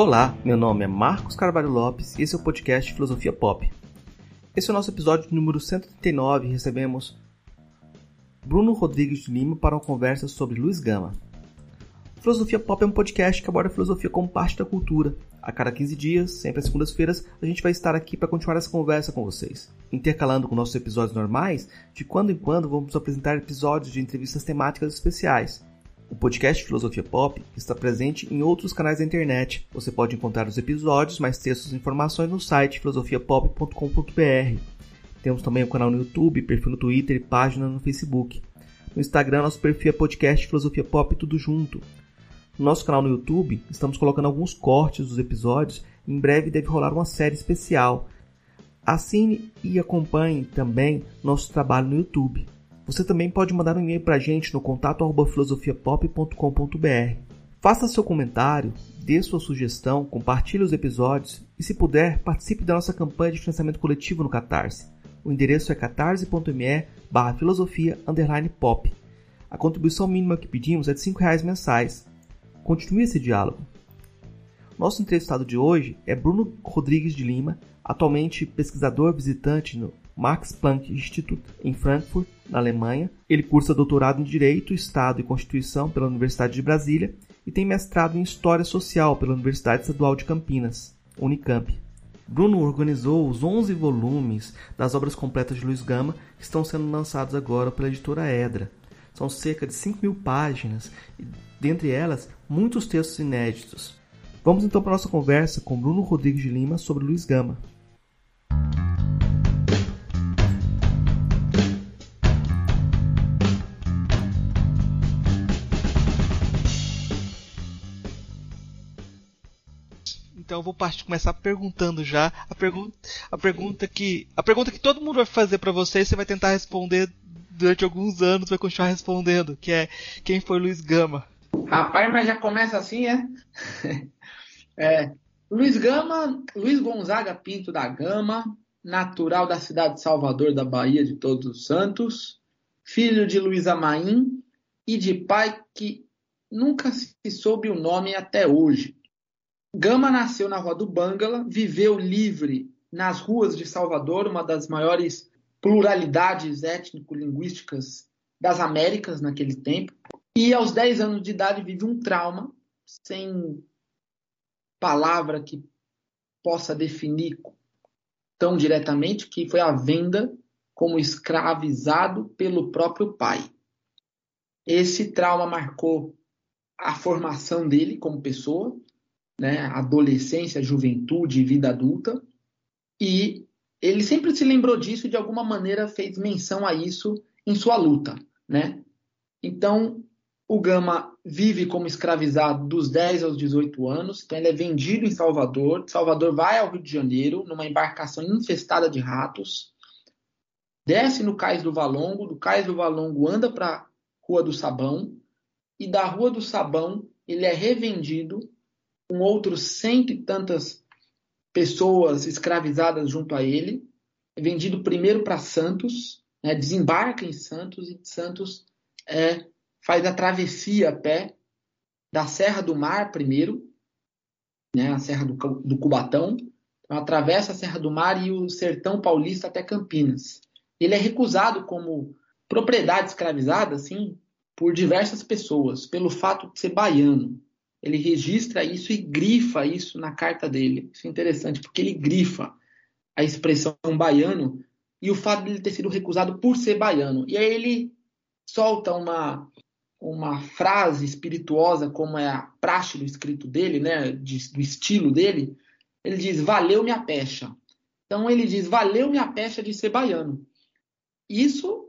Olá, meu nome é Marcos Carvalho Lopes e esse é o podcast Filosofia Pop. Esse é o nosso episódio número 139 e recebemos Bruno Rodrigues de Lima para uma conversa sobre Luiz Gama. Filosofia Pop é um podcast que aborda a filosofia como parte da cultura. A cada 15 dias, sempre às segundas-feiras, a gente vai estar aqui para continuar essa conversa com vocês. Intercalando com nossos episódios normais, de quando em quando vamos apresentar episódios de entrevistas temáticas especiais. O podcast Filosofia Pop está presente em outros canais da internet. Você pode encontrar os episódios, mais textos e informações no site filosofiapop.com.br. Temos também o canal no YouTube, perfil no Twitter e página no Facebook. No Instagram, nosso perfil é podcast Filosofia Pop tudo junto. No nosso canal no YouTube, estamos colocando alguns cortes dos episódios em breve deve rolar uma série especial. Assine e acompanhe também nosso trabalho no YouTube. Você também pode mandar um e-mail para a gente no contato filosofiapop.com.br. Faça seu comentário, dê sua sugestão, compartilhe os episódios e, se puder, participe da nossa campanha de financiamento coletivo no Catarse. O endereço é catarse.me barra filosofia pop. A contribuição mínima que pedimos é de R$ reais mensais. Continue esse diálogo. Nosso entrevistado de hoje é Bruno Rodrigues de Lima, atualmente pesquisador visitante no Max Planck Institute, em Frankfurt, na Alemanha. Ele cursa doutorado em Direito, Estado e Constituição pela Universidade de Brasília e tem mestrado em História Social pela Universidade Estadual de Campinas, Unicamp. Bruno organizou os 11 volumes das obras completas de Luiz Gama que estão sendo lançados agora pela editora Edra. São cerca de 5 mil páginas e, dentre elas, muitos textos inéditos. Vamos então para a nossa conversa com Bruno Rodrigues de Lima sobre Luiz Gama. Então eu vou partir, começar perguntando já a pergunta, a pergunta que a pergunta que todo mundo vai fazer para você, você vai tentar responder durante alguns anos, vai continuar respondendo, que é quem foi Luiz Gama? Rapaz, mas já começa assim, é? é Luiz Gama, Luiz Gonzaga Pinto da Gama, natural da cidade de Salvador, da Bahia de Todos os Santos, filho de Luiz Amaim e de pai que nunca se soube o nome até hoje. Gama nasceu na Rua do Bangala, viveu livre nas ruas de Salvador, uma das maiores pluralidades étnico-linguísticas das Américas naquele tempo. E aos 10 anos de idade vive um trauma, sem palavra que possa definir tão diretamente, que foi a venda como escravizado pelo próprio pai. Esse trauma marcou a formação dele como pessoa, né, adolescência, juventude, vida adulta, e ele sempre se lembrou disso e de alguma maneira fez menção a isso em sua luta, né? Então, o Gama vive como escravizado dos 10 aos 18 anos, então ele é vendido em Salvador, Salvador vai ao Rio de Janeiro numa embarcação infestada de ratos, desce no Cais do Valongo, do Cais do Valongo anda para Rua do Sabão, e da Rua do Sabão ele é revendido com outros cento e tantas pessoas escravizadas junto a ele, é vendido primeiro para Santos, né, desembarca em Santos e Santos é, faz a travessia a pé da Serra do Mar primeiro, né, a Serra do, do Cubatão, então, atravessa a Serra do Mar e o Sertão Paulista até Campinas. Ele é recusado como propriedade escravizada, assim, por diversas pessoas, pelo fato de ser baiano ele registra isso e grifa isso na carta dele. Isso é interessante, porque ele grifa a expressão baiano e o fato de ele ter sido recusado por ser baiano. E aí ele solta uma, uma frase espirituosa, como é a praxe do escrito dele, né, de, do estilo dele. Ele diz: Valeu minha pecha. Então ele diz: Valeu minha pecha de ser baiano. Isso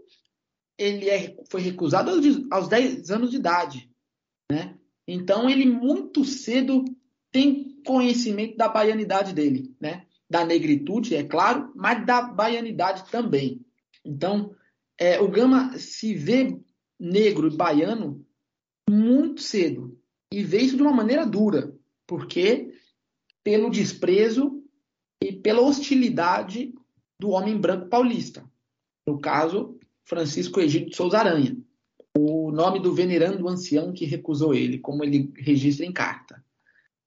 ele é, foi recusado aos, aos 10 anos de idade. Né? Então ele muito cedo tem conhecimento da baianidade dele, né? Da negritude, é claro, mas da baianidade também. Então, é, o Gama se vê negro e baiano muito cedo e vê isso de uma maneira dura, porque pelo desprezo e pela hostilidade do homem branco paulista. No caso, Francisco Egídio de Souza Aranha o nome do venerando ancião que recusou ele, como ele registra em carta.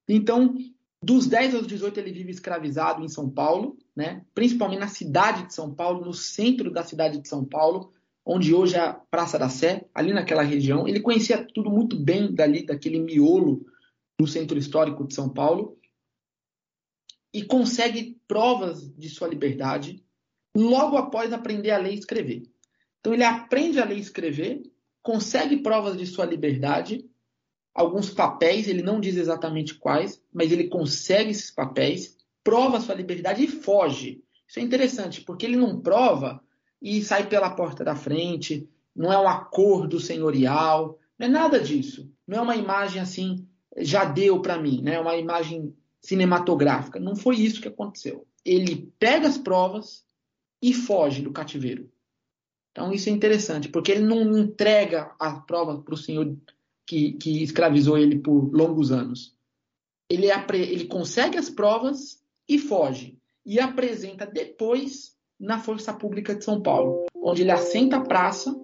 Então, Dos 10 aos 18 ele vive escravizado em São Paulo, né? principalmente na cidade de São Paulo, no centro da cidade de São Paulo, onde hoje é a Praça da Sé, ali naquela região. Ele conhecia tudo muito bem dali, daquele miolo do centro histórico de São Paulo, e consegue provas de sua liberdade logo após aprender a ler e escrever. Então ele aprende a ler e escrever, consegue provas de sua liberdade, alguns papéis, ele não diz exatamente quais, mas ele consegue esses papéis, prova sua liberdade e foge. Isso é interessante, porque ele não prova e sai pela porta da frente, não é um acordo senhorial, não é nada disso. Não é uma imagem assim, já deu para mim, né? uma imagem cinematográfica. Não foi isso que aconteceu. Ele pega as provas e foge do cativeiro. Então isso é interessante, porque ele não entrega a prova para o senhor que, que, escravizou ele por longos anos. Ele, ele consegue as provas e foge. E apresenta depois na Força Pública de São Paulo, onde ele assenta a praça,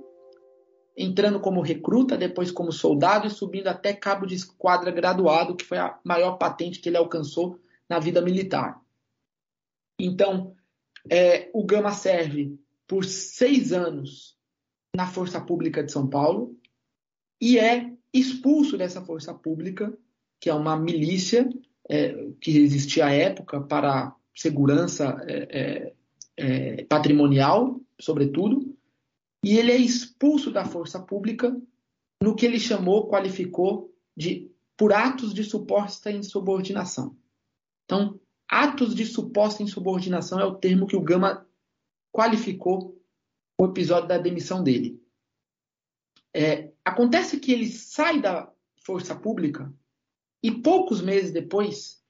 entrando como recruta, depois como soldado e subindo até cabo de esquadra graduado, que foi a maior patente que ele alcançou na vida militar. Então, é, o Gama serve por seis anos na Força Pública de São Paulo e é expulso dessa força pública, que é uma milícia é, que existia à época para segurança é, é, é, patrimonial, sobretudo, e ele é expulso da força pública no que ele chamou, qualificou de por atos de suposta insubordinação. Então, atos de suposta insubordinação é o termo que o Gama qualificou o episódio da demissão dele. É, acontece que ele sai da força pública e poucos meses depois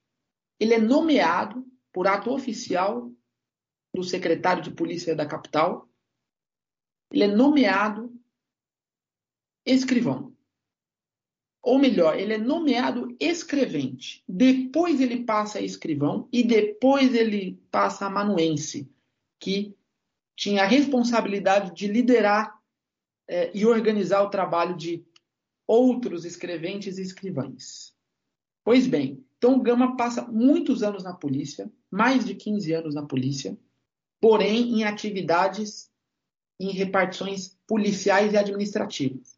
ele é nomeado por ato oficial do secretário de polícia da capital. Ele é nomeado escrivão. Ou melhor, ele é nomeado escrevente. Depois ele passa a escrivão e depois ele passa a manuense, que tinha a responsabilidade de liderar é, e organizar o trabalho de outros escreventes e escrivães. Pois bem, então o Gama passa muitos anos na polícia, mais de 15 anos na polícia, porém em atividades em repartições policiais e administrativas.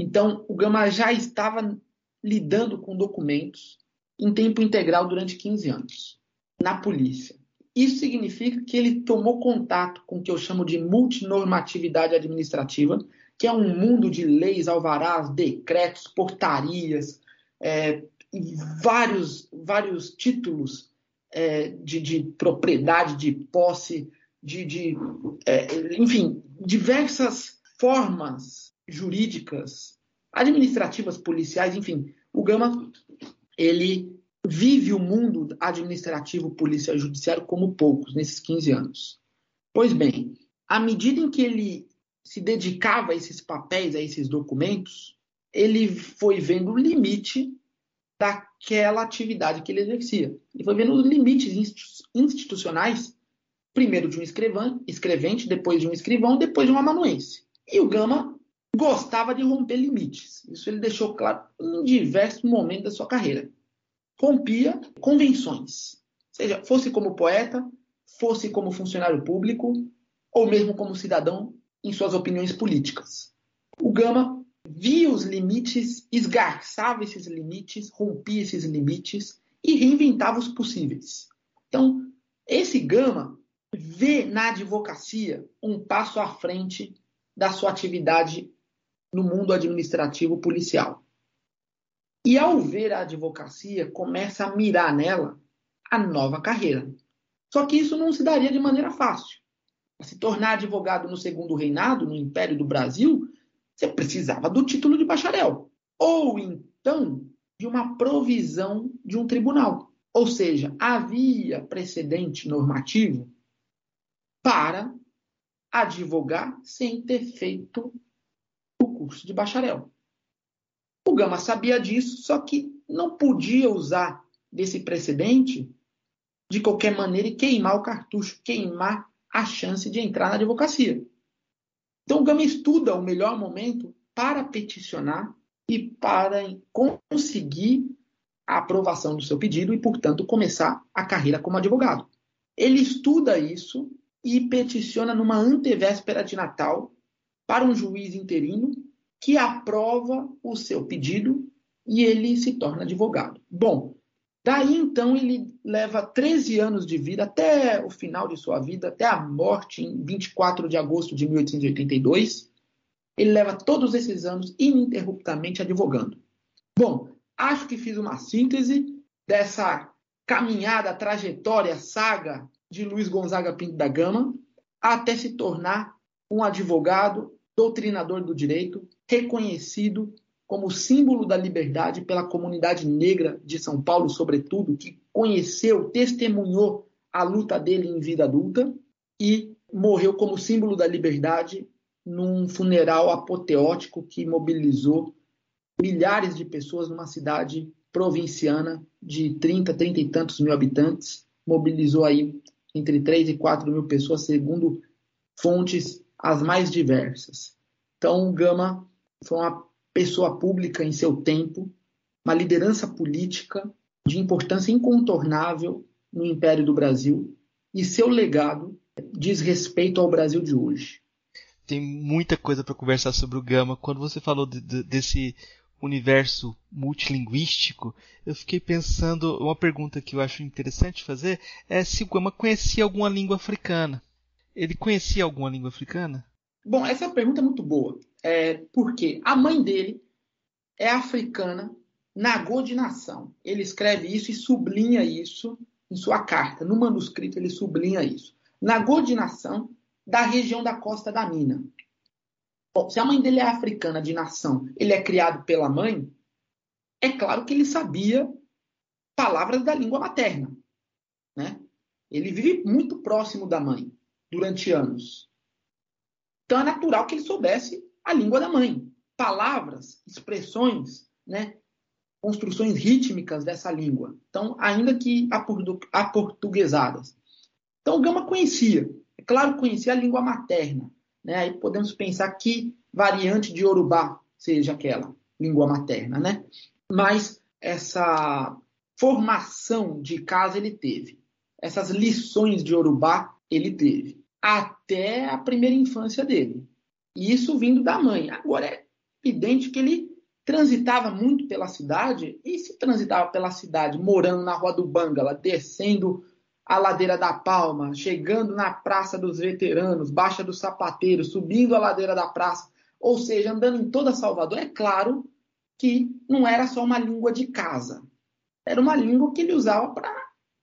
Então, o Gama já estava lidando com documentos em tempo integral durante 15 anos na polícia. Isso significa que ele tomou contato com o que eu chamo de multinormatividade administrativa, que é um mundo de leis, alvarás, decretos, portarias, é, e vários, vários títulos é, de, de, propriedade, de posse, de, de é, enfim, diversas formas jurídicas, administrativas, policiais, enfim. O Gama ele vive o mundo administrativo, policial e judiciário como poucos nesses 15 anos. Pois bem, à medida em que ele se dedicava a esses papéis, a esses documentos, ele foi vendo o limite daquela atividade que ele exercia. Ele foi vendo os limites institucionais, primeiro de um escrevente, depois de um escrivão, depois de um amanuense. E o Gama gostava de romper limites. Isso ele deixou claro em diversos momentos da sua carreira rompia convenções. Seja, fosse como poeta, fosse como funcionário público, ou mesmo como cidadão em suas opiniões políticas. O Gama via os limites, esgarçava esses limites, rompia esses limites e reinventava os possíveis. Então, esse Gama vê na advocacia um passo à frente da sua atividade no mundo administrativo policial. E ao ver a advocacia, começa a mirar nela a nova carreira. Só que isso não se daria de maneira fácil. Para se tornar advogado no segundo reinado, no Império do Brasil, você precisava do título de bacharel. Ou então de uma provisão de um tribunal. Ou seja, havia precedente normativo para advogar sem ter feito o curso de bacharel. O Gama sabia disso, só que não podia usar desse precedente de qualquer maneira e queimar o cartucho, queimar a chance de entrar na advocacia. Então o Gama estuda o melhor momento para peticionar e para conseguir a aprovação do seu pedido e, portanto, começar a carreira como advogado. Ele estuda isso e peticiona numa antevéspera de Natal para um juiz interino que aprova o seu pedido e ele se torna advogado. Bom, daí então ele leva 13 anos de vida até o final de sua vida, até a morte em 24 de agosto de 1882. Ele leva todos esses anos ininterruptamente advogando. Bom, acho que fiz uma síntese dessa caminhada, trajetória, saga de Luiz Gonzaga Pinto da Gama até se tornar um advogado, doutrinador do direito, reconhecido como símbolo da liberdade pela comunidade negra de São Paulo, sobretudo, que conheceu, testemunhou a luta dele em vida adulta e morreu como símbolo da liberdade num funeral apoteótico que mobilizou milhares de pessoas numa cidade provinciana de 30, 30 e tantos mil habitantes, mobilizou aí entre 3 e 4 mil pessoas, segundo fontes as mais diversas. Então, Gama foi uma pessoa pública em seu tempo, uma liderança política de importância incontornável no Império do Brasil, e seu legado diz respeito ao Brasil de hoje. Tem muita coisa para conversar sobre o Gama. Quando você falou de, de, desse universo multilinguístico, eu fiquei pensando, uma pergunta que eu acho interessante fazer é se o Gama conhecia alguma língua africana. Ele conhecia alguma língua africana? Bom, essa pergunta é muito boa. É porque a mãe dele é africana, nagô de nação. Ele escreve isso e sublinha isso em sua carta. No manuscrito ele sublinha isso. Nagô de nação da região da costa da Mina. Bom, se a mãe dele é africana de nação, ele é criado pela mãe, é claro que ele sabia palavras da língua materna. Né? Ele vive muito próximo da mãe durante anos. Então é natural que ele soubesse a língua da mãe. Palavras, expressões, né? construções rítmicas dessa língua. Então, ainda que aportuguesadas. Então, Gama conhecia. É claro conhecia a língua materna. Né? Aí podemos pensar que variante de Yorubá seja aquela língua materna, né? Mas essa formação de casa ele teve. Essas lições de Yorubá ele teve. Até a primeira infância dele. E isso vindo da mãe. Agora é evidente que ele transitava muito pela cidade. E se transitava pela cidade, morando na Rua do Bangala, descendo a ladeira da Palma, chegando na Praça dos Veteranos, Baixa do Sapateiro, subindo a ladeira da praça, ou seja, andando em toda Salvador, é claro que não era só uma língua de casa. Era uma língua que ele usava para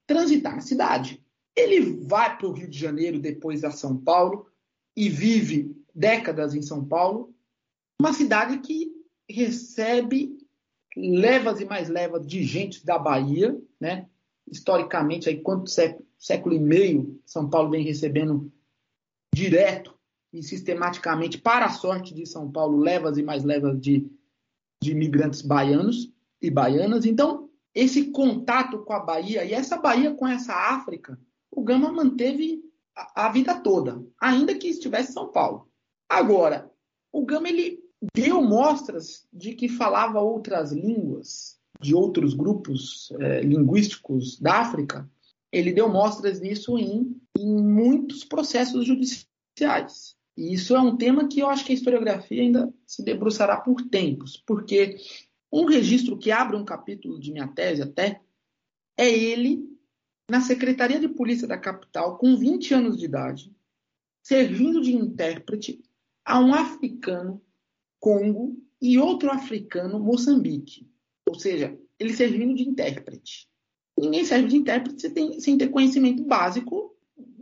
transitar na cidade. Ele vai para o Rio de Janeiro, depois a São Paulo, e vive décadas em São Paulo, uma cidade que recebe levas e mais levas de gente da Bahia, né? historicamente, aí quanto século, século e meio, São Paulo vem recebendo direto e sistematicamente, para a sorte de São Paulo, levas e mais levas de, de imigrantes baianos e baianas. Então, esse contato com a Bahia e essa Bahia com essa África, o Gama manteve a, a vida toda, ainda que estivesse em São Paulo. Agora, o Gama ele deu mostras de que falava outras línguas de outros grupos é, linguísticos da África, ele deu mostras disso em, em muitos processos judiciais. E isso é um tema que eu acho que a historiografia ainda se debruçará por tempos, porque um registro que abre um capítulo de minha tese até é ele na Secretaria de Polícia da capital, com 20 anos de idade, servindo de intérprete a um africano Congo e outro africano Moçambique. Ou seja, ele servindo de intérprete. Ninguém serve de intérprete sem ter, sem ter conhecimento básico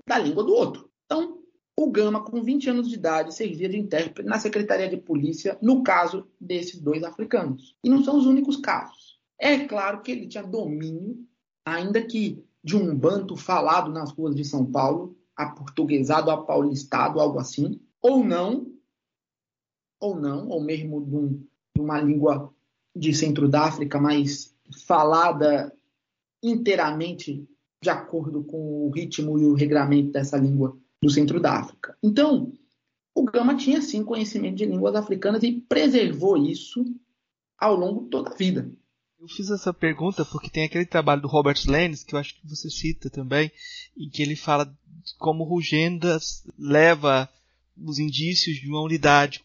da língua do outro. Então, o Gama, com 20 anos de idade, servia de intérprete na Secretaria de Polícia, no caso desses dois africanos. E não são os únicos casos. É claro que ele tinha domínio, ainda que de um banto falado nas ruas de São Paulo, aportuguesado, apaulistado, algo assim, ou não, ou não, ou mesmo de, um, de uma língua de centro da África, mas falada inteiramente de acordo com o ritmo e o regramento dessa língua do centro da África. Então, o Gama tinha sim conhecimento de línguas africanas e preservou isso ao longo de toda a vida. Eu fiz essa pergunta porque tem aquele trabalho do Robert Lenz, que eu acho que você cita também, em que ele fala como Rugendas leva os indícios de uma unidade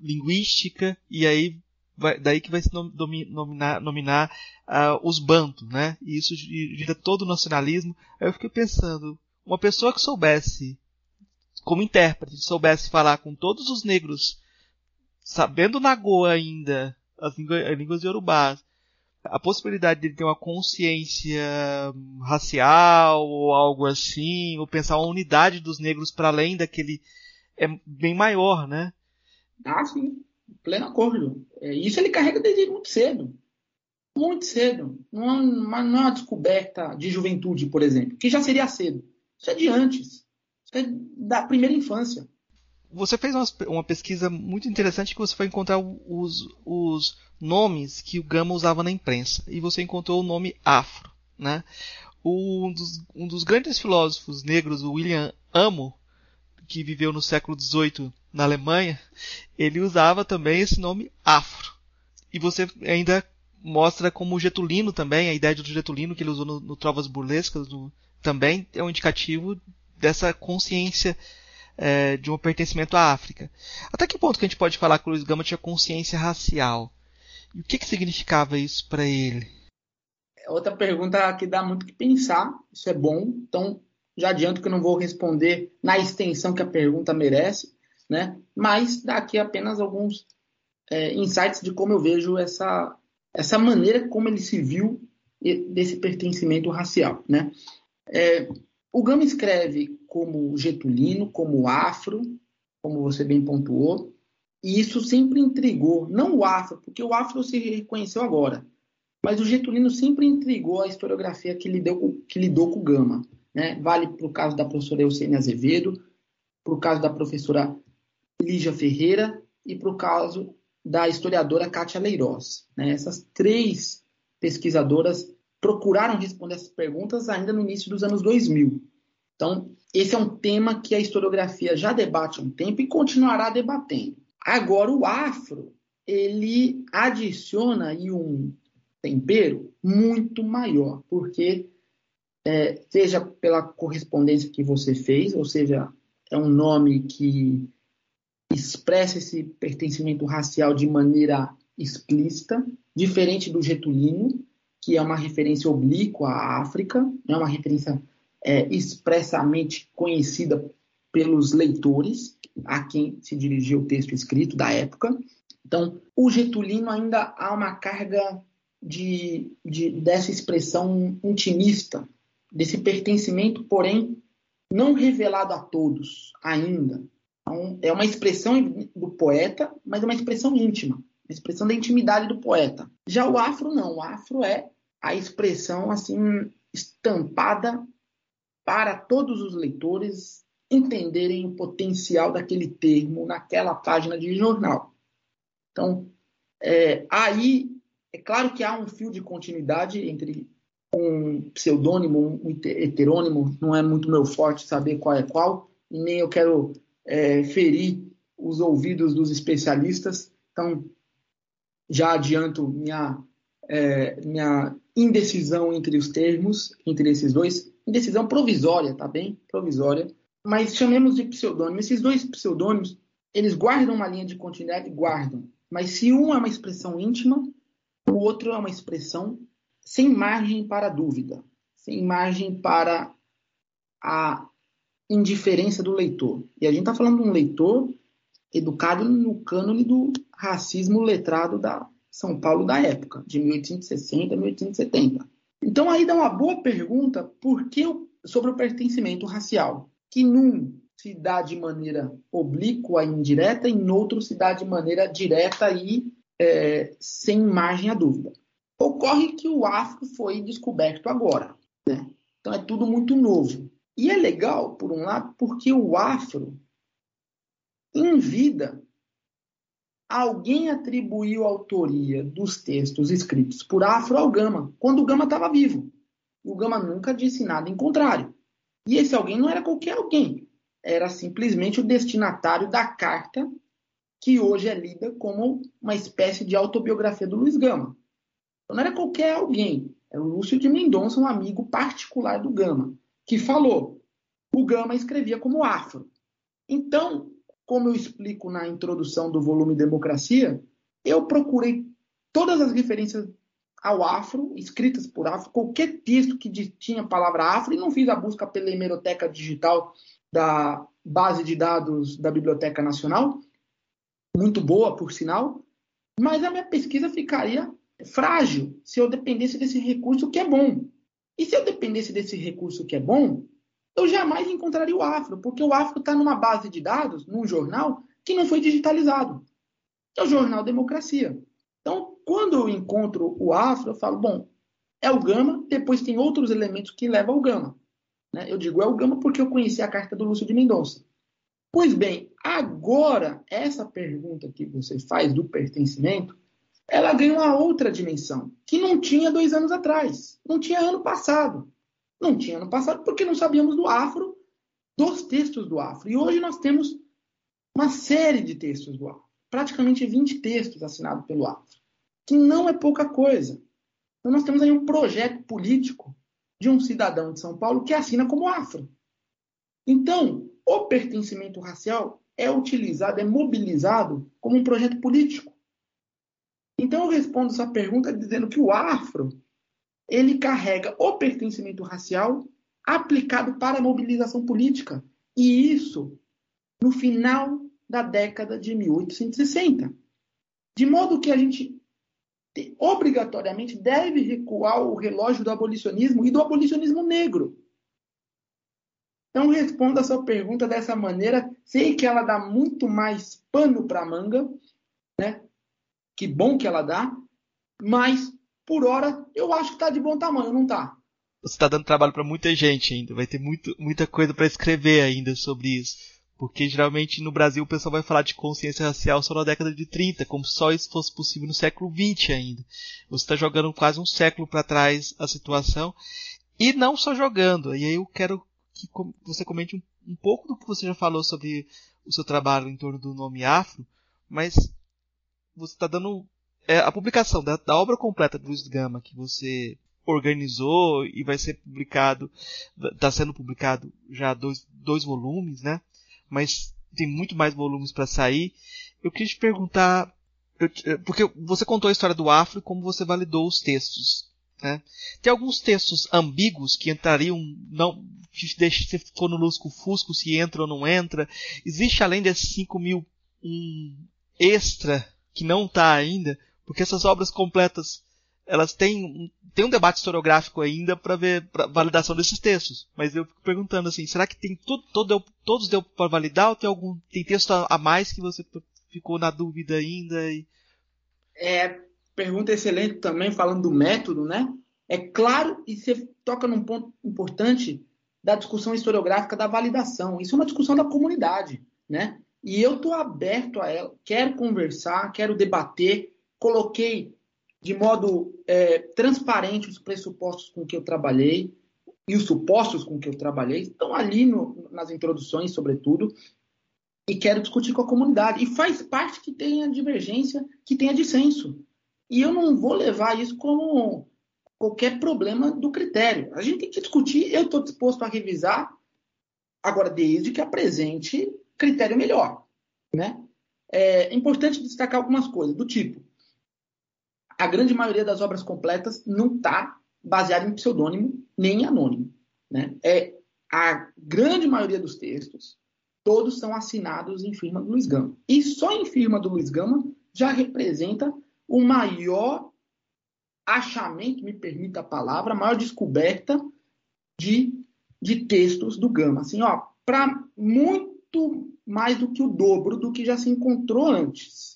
linguística e aí vai, daí que vai se nominar, nominar uh, os bantos, né? E isso gira todo o nacionalismo. Aí eu fiquei pensando, uma pessoa que soubesse, como intérprete, soubesse falar com todos os negros, sabendo Nagoa ainda, as, línguas, as línguas a possibilidade de ele ter uma consciência racial ou algo assim, ou pensar uma unidade dos negros para além daquele é bem maior, né? Ah, sim, pleno acordo. É, isso ele carrega desde muito cedo. Muito cedo. Não é, não é uma descoberta de juventude, por exemplo, que já seria cedo. Isso é de antes. Isso é da primeira infância. Você fez uma, uma pesquisa muito interessante que você foi encontrar os, os nomes que o Gama usava na imprensa. E você encontrou o nome afro. Né? um, dos, um dos grandes filósofos negros, o William Amo, que viveu no século XVIII na Alemanha, ele usava também esse nome afro. E você ainda mostra como o Getulino também, a ideia do Getulino que ele usou no, no Trovas Burlescas, no, também é um indicativo dessa consciência é, de um pertencimento à África. Até que ponto que a gente pode falar que o Luiz Gama tinha consciência racial? E o que, que significava isso para ele? É outra pergunta que dá muito que pensar. Isso é bom. Então, já adianto que eu não vou responder na extensão que a pergunta merece, né? Mas daqui apenas alguns é, insights de como eu vejo essa, essa maneira como ele se viu desse pertencimento racial, né? É, o Gama escreve como getulino, como afro, como você bem pontuou, e isso sempre intrigou, não o afro, porque o afro se reconheceu agora, mas o Getulino sempre intrigou a historiografia que lidou, que lidou com o Gama. Né? Vale para o caso da professora Eusênia Azevedo, para o caso da professora Lígia Ferreira e para o caso da historiadora Kátia Leiroz. Né? Essas três pesquisadoras procuraram responder essas perguntas ainda no início dos anos 2000. Então, esse é um tema que a historiografia já debate há um tempo e continuará debatendo. Agora, o afro, ele adiciona aí um tempero muito maior, porque, é, seja pela correspondência que você fez, ou seja, é um nome que expressa esse pertencimento racial de maneira explícita, diferente do getulino, que é uma referência oblíqua à África, é uma referência é, expressamente conhecida pelos leitores, a quem se dirigia o texto escrito da época. Então, o Getulino ainda há uma carga de, de, dessa expressão intimista, desse pertencimento, porém, não revelado a todos ainda. Então, é uma expressão do poeta, mas é uma expressão íntima, uma expressão da intimidade do poeta. Já o afro não, o afro é a expressão assim estampada para todos os leitores entenderem o potencial daquele termo naquela página de jornal. Então, é, aí, é claro que há um fio de continuidade entre um pseudônimo, um heterônimo, não é muito meu forte saber qual é qual, e nem eu quero é, ferir os ouvidos dos especialistas. Então, já adianto minha, é, minha indecisão entre os termos, entre esses dois. Indecisão provisória, tá bem? Provisória mas chamemos de pseudônimo. Esses dois pseudônimos, eles guardam uma linha de continuidade? Guardam. Mas se um é uma expressão íntima, o outro é uma expressão sem margem para dúvida, sem margem para a indiferença do leitor. E a gente está falando de um leitor educado no cânone do racismo letrado da São Paulo da época, de 1860 1870. Então aí dá uma boa pergunta por que sobre o pertencimento racial que num se dá de maneira oblíqua e indireta, e em outro se dá de maneira direta e é, sem margem a dúvida. Ocorre que o afro foi descoberto agora, né? então é tudo muito novo. E é legal, por um lado, porque o afro, em vida, alguém atribuiu a autoria dos textos escritos por Afro ao Gama, quando o Gama estava vivo. E o Gama nunca disse nada em contrário. E esse alguém não era qualquer alguém, era simplesmente o destinatário da carta que hoje é lida como uma espécie de autobiografia do Luiz Gama. Então, não era qualquer alguém. Era o Lúcio de Mendonça, um amigo particular do Gama, que falou. O Gama escrevia como afro. Então, como eu explico na introdução do volume Democracia, eu procurei todas as referências ao afro, escritas por afro, qualquer texto que tinha a palavra afro, e não fiz a busca pela hemeroteca digital da base de dados da Biblioteca Nacional, muito boa, por sinal, mas a minha pesquisa ficaria frágil se eu dependesse desse recurso que é bom. E se eu dependesse desse recurso que é bom, eu jamais encontraria o afro, porque o afro está numa base de dados, num jornal, que não foi digitalizado. É o jornal Democracia. Então, quando eu encontro o afro, eu falo, bom, é o gama, depois tem outros elementos que levam ao gama. Né? Eu digo é o gama porque eu conheci a carta do Lúcio de Mendonça. Pois bem, agora, essa pergunta que você faz do pertencimento, ela ganha uma outra dimensão, que não tinha dois anos atrás, não tinha ano passado. Não tinha ano passado porque não sabíamos do afro, dos textos do afro. E hoje nós temos uma série de textos do afro praticamente 20 textos assinados pelo Afro, que não é pouca coisa. Então nós temos aí um projeto político de um cidadão de São Paulo que assina como afro. Então, o pertencimento racial é utilizado, é mobilizado como um projeto político. Então eu respondo essa pergunta dizendo que o afro ele carrega o pertencimento racial aplicado para a mobilização política. E isso, no final da década de 1860. De modo que a gente obrigatoriamente deve recuar o relógio do abolicionismo e do abolicionismo negro. Então, responda a sua pergunta dessa maneira. Sei que ela dá muito mais pano para manga, né? Que bom que ela dá, mas por hora eu acho que está de bom tamanho, não está? Você está dando trabalho para muita gente ainda. Vai ter muito, muita coisa para escrever ainda sobre isso. Porque geralmente no Brasil o pessoal vai falar de consciência racial só na década de 30, como se só isso fosse possível no século 20 ainda. Você está jogando quase um século para trás a situação. E não só jogando. E aí eu quero que você comente um, um pouco do que você já falou sobre o seu trabalho em torno do nome afro, mas você está dando é, a publicação da, da, obra completa do Luiz Gama que você organizou e vai ser publicado, está sendo publicado já dois, dois volumes, né? mas tem muito mais volumes para sair. Eu queria te perguntar, eu, porque você contou a história do Afro e como você validou os textos. Né? Tem alguns textos ambíguos que entrariam, não, se for no Lusco Fusco, se entra ou não entra. Existe além desses 5 mil um extra que não está ainda, porque essas obras completas elas têm, têm um debate historiográfico ainda para ver pra validação desses textos. Mas eu fico perguntando assim, será que tem tudo, todo, todos deu para validar ou tem algum tem texto a mais que você ficou na dúvida ainda? E... É, pergunta excelente também falando do método, né? É claro e você toca num ponto importante da discussão historiográfica da validação. Isso é uma discussão da comunidade, né? E eu estou aberto a ela, quero conversar, quero debater. Coloquei de modo é, transparente os pressupostos com que eu trabalhei e os supostos com que eu trabalhei estão ali no, nas introduções, sobretudo, e quero discutir com a comunidade. E faz parte que tenha divergência, que tenha dissenso. E eu não vou levar isso como qualquer problema do critério. A gente tem que discutir, eu estou disposto a revisar, agora, desde que apresente critério melhor. Né? É importante destacar algumas coisas, do tipo, a grande maioria das obras completas não está baseada em pseudônimo nem em anônimo. Né? É, a grande maioria dos textos, todos são assinados em firma do Luiz Gama. E só em firma do Luiz Gama já representa o maior achamento, me permita a palavra, a maior descoberta de, de textos do Gama. Assim, ó, para muito mais do que o dobro do que já se encontrou antes.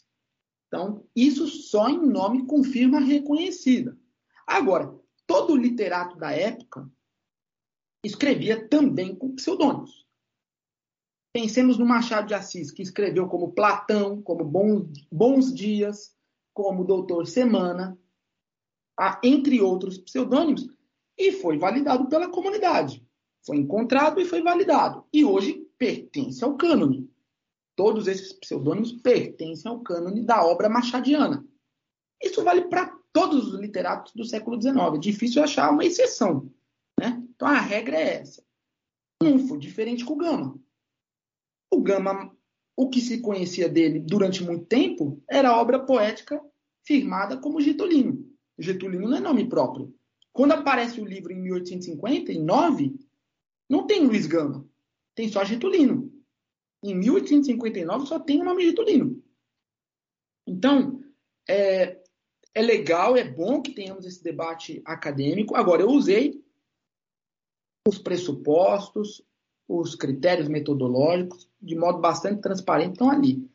Então, isso só em nome com firma reconhecida. Agora, todo literato da época escrevia também com pseudônimos. Pensemos no Machado de Assis, que escreveu como Platão, como Bons Dias, como Doutor Semana, entre outros pseudônimos, e foi validado pela comunidade. Foi encontrado e foi validado. E hoje pertence ao cânone. Todos esses pseudônimos pertencem ao cânone da obra machadiana. Isso vale para todos os literatos do século XIX. É difícil achar uma exceção. Né? Então a regra é essa. Um diferente com o Gama. O Gama, o que se conhecia dele durante muito tempo era a obra poética firmada como Getulino. Getulino não é nome próprio. Quando aparece o livro em 1859, não tem Luiz Gama, tem só Getulino. Em 1859 só tem o nome Getulino. Então, é, é legal, é bom que tenhamos esse debate acadêmico. Agora, eu usei os pressupostos, os critérios metodológicos, de modo bastante transparente, estão ali.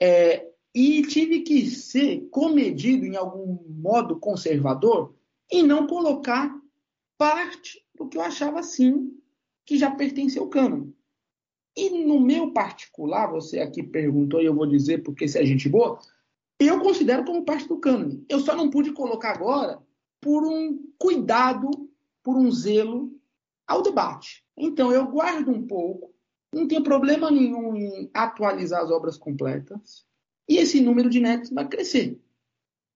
É, e tive que ser comedido em algum modo conservador e não colocar parte do que eu achava assim que já pertencia ao cânone. E no meu particular, você aqui perguntou e eu vou dizer porque se é gente boa, eu considero como parte do cânone. Eu só não pude colocar agora por um cuidado, por um zelo ao debate. Então eu guardo um pouco, não tem problema nenhum em atualizar as obras completas, e esse número de netos vai crescer.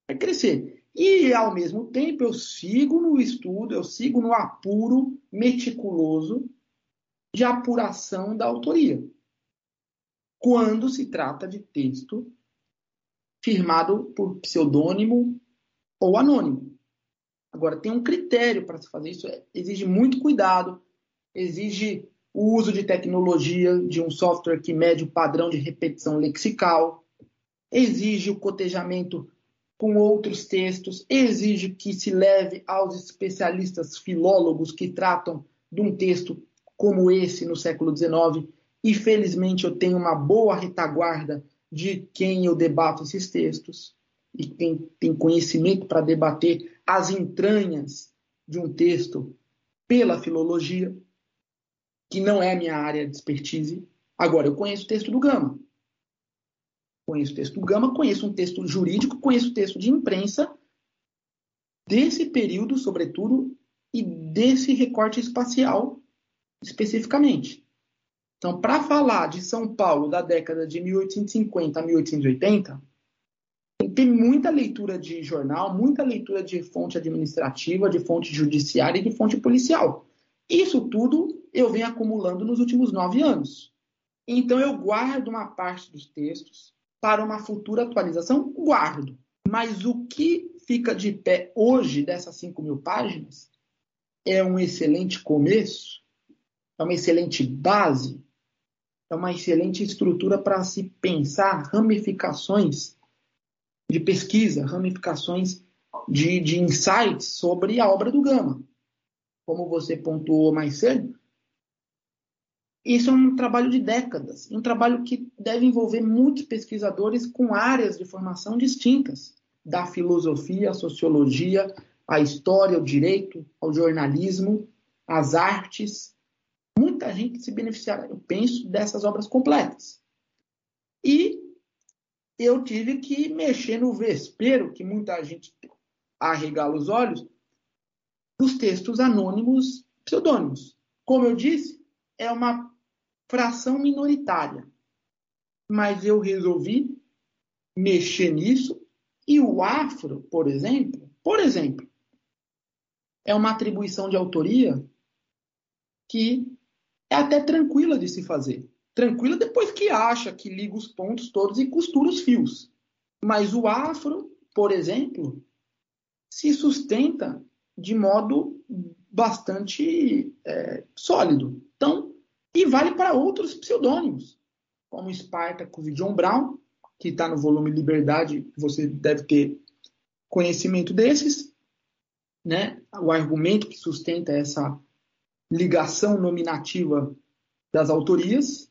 Vai crescer. E, ao mesmo tempo, eu sigo no estudo, eu sigo no apuro meticuloso de apuração da autoria. Quando se trata de texto firmado por pseudônimo ou anônimo. Agora, tem um critério para se fazer isso, exige muito cuidado, exige o uso de tecnologia, de um software que mede o padrão de repetição lexical, exige o cotejamento com outros textos, exige que se leve aos especialistas filólogos que tratam de um texto como esse no século XIX, e felizmente eu tenho uma boa retaguarda de quem eu debato esses textos e quem tem conhecimento para debater as entranhas de um texto pela filologia, que não é a minha área de expertise. Agora, eu conheço o texto do Gama. Conheço o texto do Gama, conheço um texto jurídico, conheço o texto de imprensa desse período, sobretudo, e desse recorte espacial especificamente. Então, para falar de São Paulo da década de 1850 a 1880, tem muita leitura de jornal, muita leitura de fonte administrativa, de fonte judiciária e de fonte policial. Isso tudo eu venho acumulando nos últimos nove anos. Então, eu guardo uma parte dos textos para uma futura atualização? Guardo. Mas o que fica de pé hoje dessas 5 mil páginas é um excelente começo, é uma excelente base é uma excelente estrutura para se pensar ramificações de pesquisa, ramificações de, de insights sobre a obra do Gama. Como você pontuou mais cedo, isso é um trabalho de décadas, um trabalho que deve envolver muitos pesquisadores com áreas de formação distintas, da filosofia, a sociologia, a história, o direito, ao jornalismo, as artes, muita gente se beneficiará, eu penso, dessas obras completas. E eu tive que mexer no vespeiro, que muita gente arregala os olhos, dos textos anônimos pseudônimos. Como eu disse, é uma fração minoritária. Mas eu resolvi mexer nisso e o afro, por exemplo, por exemplo, é uma atribuição de autoria que é até tranquila de se fazer. Tranquila depois que acha que liga os pontos todos e costura os fios. Mas o afro, por exemplo, se sustenta de modo bastante é, sólido. Então, e vale para outros pseudônimos, como Spartacus e John Brown, que está no volume Liberdade, você deve ter conhecimento desses, né? O argumento que sustenta essa ligação nominativa das autorias.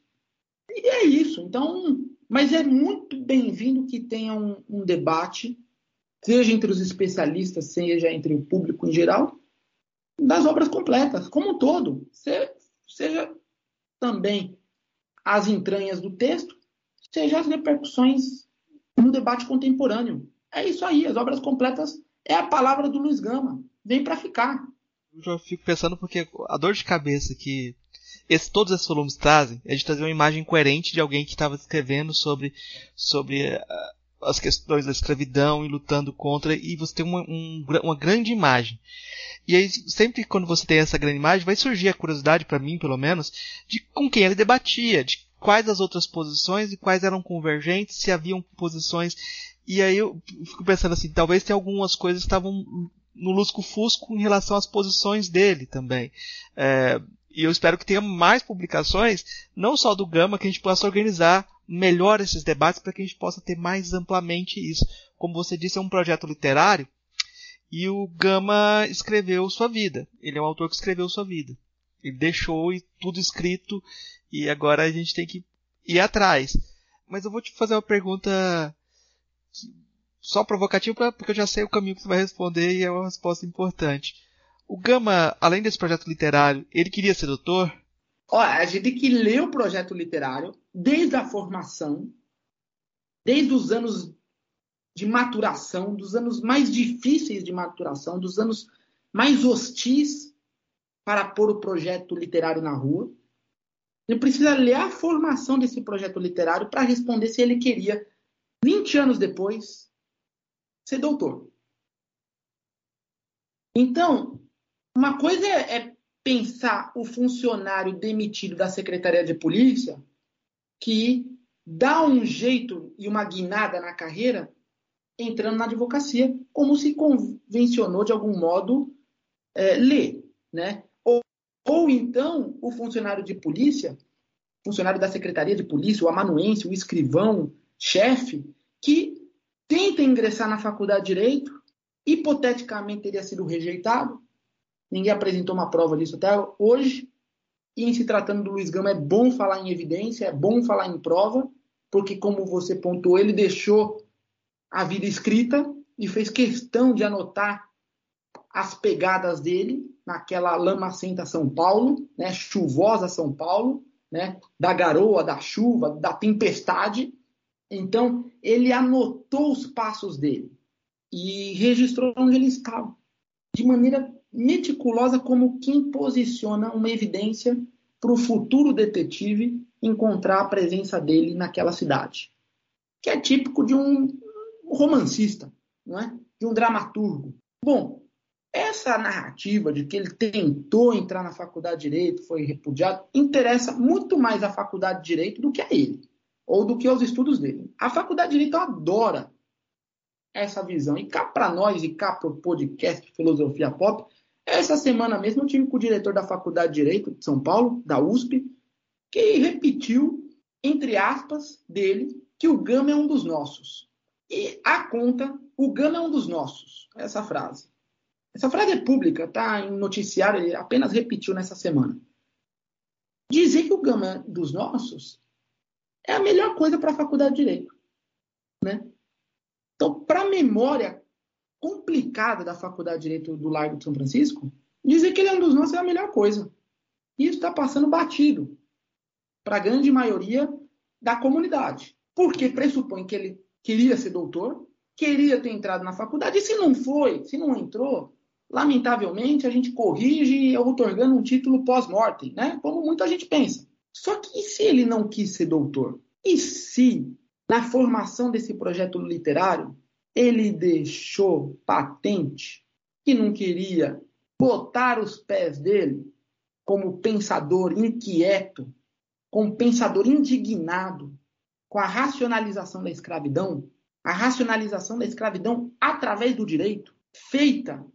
E é isso. Então, mas é muito bem-vindo que tenha um, um, debate, seja entre os especialistas, seja entre o público em geral, das obras completas, como um todo. Seja também as entranhas do texto, seja as repercussões no debate contemporâneo. É isso aí, as obras completas é a palavra do Luiz Gama. Vem para ficar eu já fico pensando porque a dor de cabeça que esse, todos esses volumes trazem é de trazer uma imagem coerente de alguém que estava escrevendo sobre, sobre uh, as questões da escravidão e lutando contra, e você tem uma, um, uma grande imagem. E aí, sempre quando você tem essa grande imagem, vai surgir a curiosidade, para mim pelo menos, de com quem ele debatia, de quais as outras posições e quais eram convergentes, se haviam posições. E aí eu fico pensando assim, talvez tenha algumas coisas que estavam no lusco-fusco em relação às posições dele também. É, e eu espero que tenha mais publicações, não só do Gama, que a gente possa organizar melhor esses debates para que a gente possa ter mais amplamente isso. Como você disse, é um projeto literário e o Gama escreveu sua vida. Ele é um autor que escreveu sua vida. Ele deixou tudo escrito e agora a gente tem que ir atrás. Mas eu vou te fazer uma pergunta só provocativa porque eu já sei o caminho que você vai responder e é uma resposta importante. O Gama, além desse projeto literário, ele queria ser doutor? Olha, a gente tem que ler o projeto literário desde a formação, desde os anos de maturação, dos anos mais difíceis de maturação, dos anos mais hostis para pôr o projeto literário na rua. Ele precisa ler a formação desse projeto literário para responder se ele queria, 20 anos depois, ser doutor. Então, uma coisa é, é pensar o funcionário demitido da Secretaria de Polícia que dá um jeito e uma guinada na carreira entrando na advocacia, como se convencionou de algum modo é, ler, né? Ou, ou então o funcionário de polícia, funcionário da Secretaria de Polícia, o amanuense, o escrivão, chefe, ingressar na faculdade de Direito, hipoteticamente teria sido rejeitado, ninguém apresentou uma prova disso até hoje, e em se tratando do Luiz Gama é bom falar em evidência, é bom falar em prova, porque como você pontuou, ele deixou a vida escrita e fez questão de anotar as pegadas dele naquela lamacenta São Paulo, né, chuvosa São Paulo, né, da garoa, da chuva, da tempestade, então, ele anotou os passos dele e registrou onde ele estava, de maneira meticulosa, como quem posiciona uma evidência para o futuro detetive encontrar a presença dele naquela cidade. Que é típico de um romancista, não é? de um dramaturgo. Bom, essa narrativa de que ele tentou entrar na faculdade de direito, foi repudiado, interessa muito mais à faculdade de direito do que a ele ou do que aos estudos dele. A Faculdade de Direito adora essa visão. E cá para nós, e cá para o podcast Filosofia Pop, essa semana mesmo eu tive com o diretor da Faculdade de Direito de São Paulo, da USP, que repetiu, entre aspas, dele, que o Gama é um dos nossos. E a conta, o Gama é um dos nossos. Essa frase. Essa frase é pública, tá em noticiário, ele apenas repetiu nessa semana. Dizer que o Gama é dos nossos é a melhor coisa para a faculdade de direito, né? Então, para a memória complicada da faculdade de direito do Largo de São Francisco, dizer que ele é um dos nossos é a melhor coisa. E isso está passando batido para a grande maioria da comunidade, porque pressupõe que ele queria ser doutor, queria ter entrado na faculdade, e se não foi, se não entrou, lamentavelmente a gente corrige otorgando um título pós-mortem, né? Como muita gente pensa. Só que e se ele não quis ser doutor? E se, na formação desse projeto literário, ele deixou patente que não queria botar os pés dele como pensador inquieto, como pensador indignado com a racionalização da escravidão, a racionalização da escravidão através do direito, feita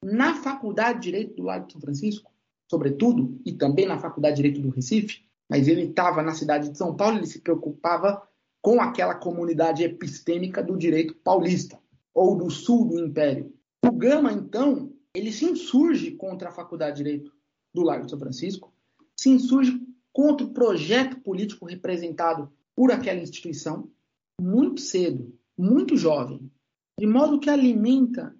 na Faculdade de Direito do Lago de São Francisco, sobretudo, e também na Faculdade de Direito do Recife, mas ele estava na cidade de São Paulo, ele se preocupava com aquela comunidade epistêmica do direito paulista, ou do sul do Império. O Gama, então, ele se insurge contra a Faculdade de Direito do Largo de São Francisco, se insurge contra o projeto político representado por aquela instituição, muito cedo, muito jovem, de modo que alimenta,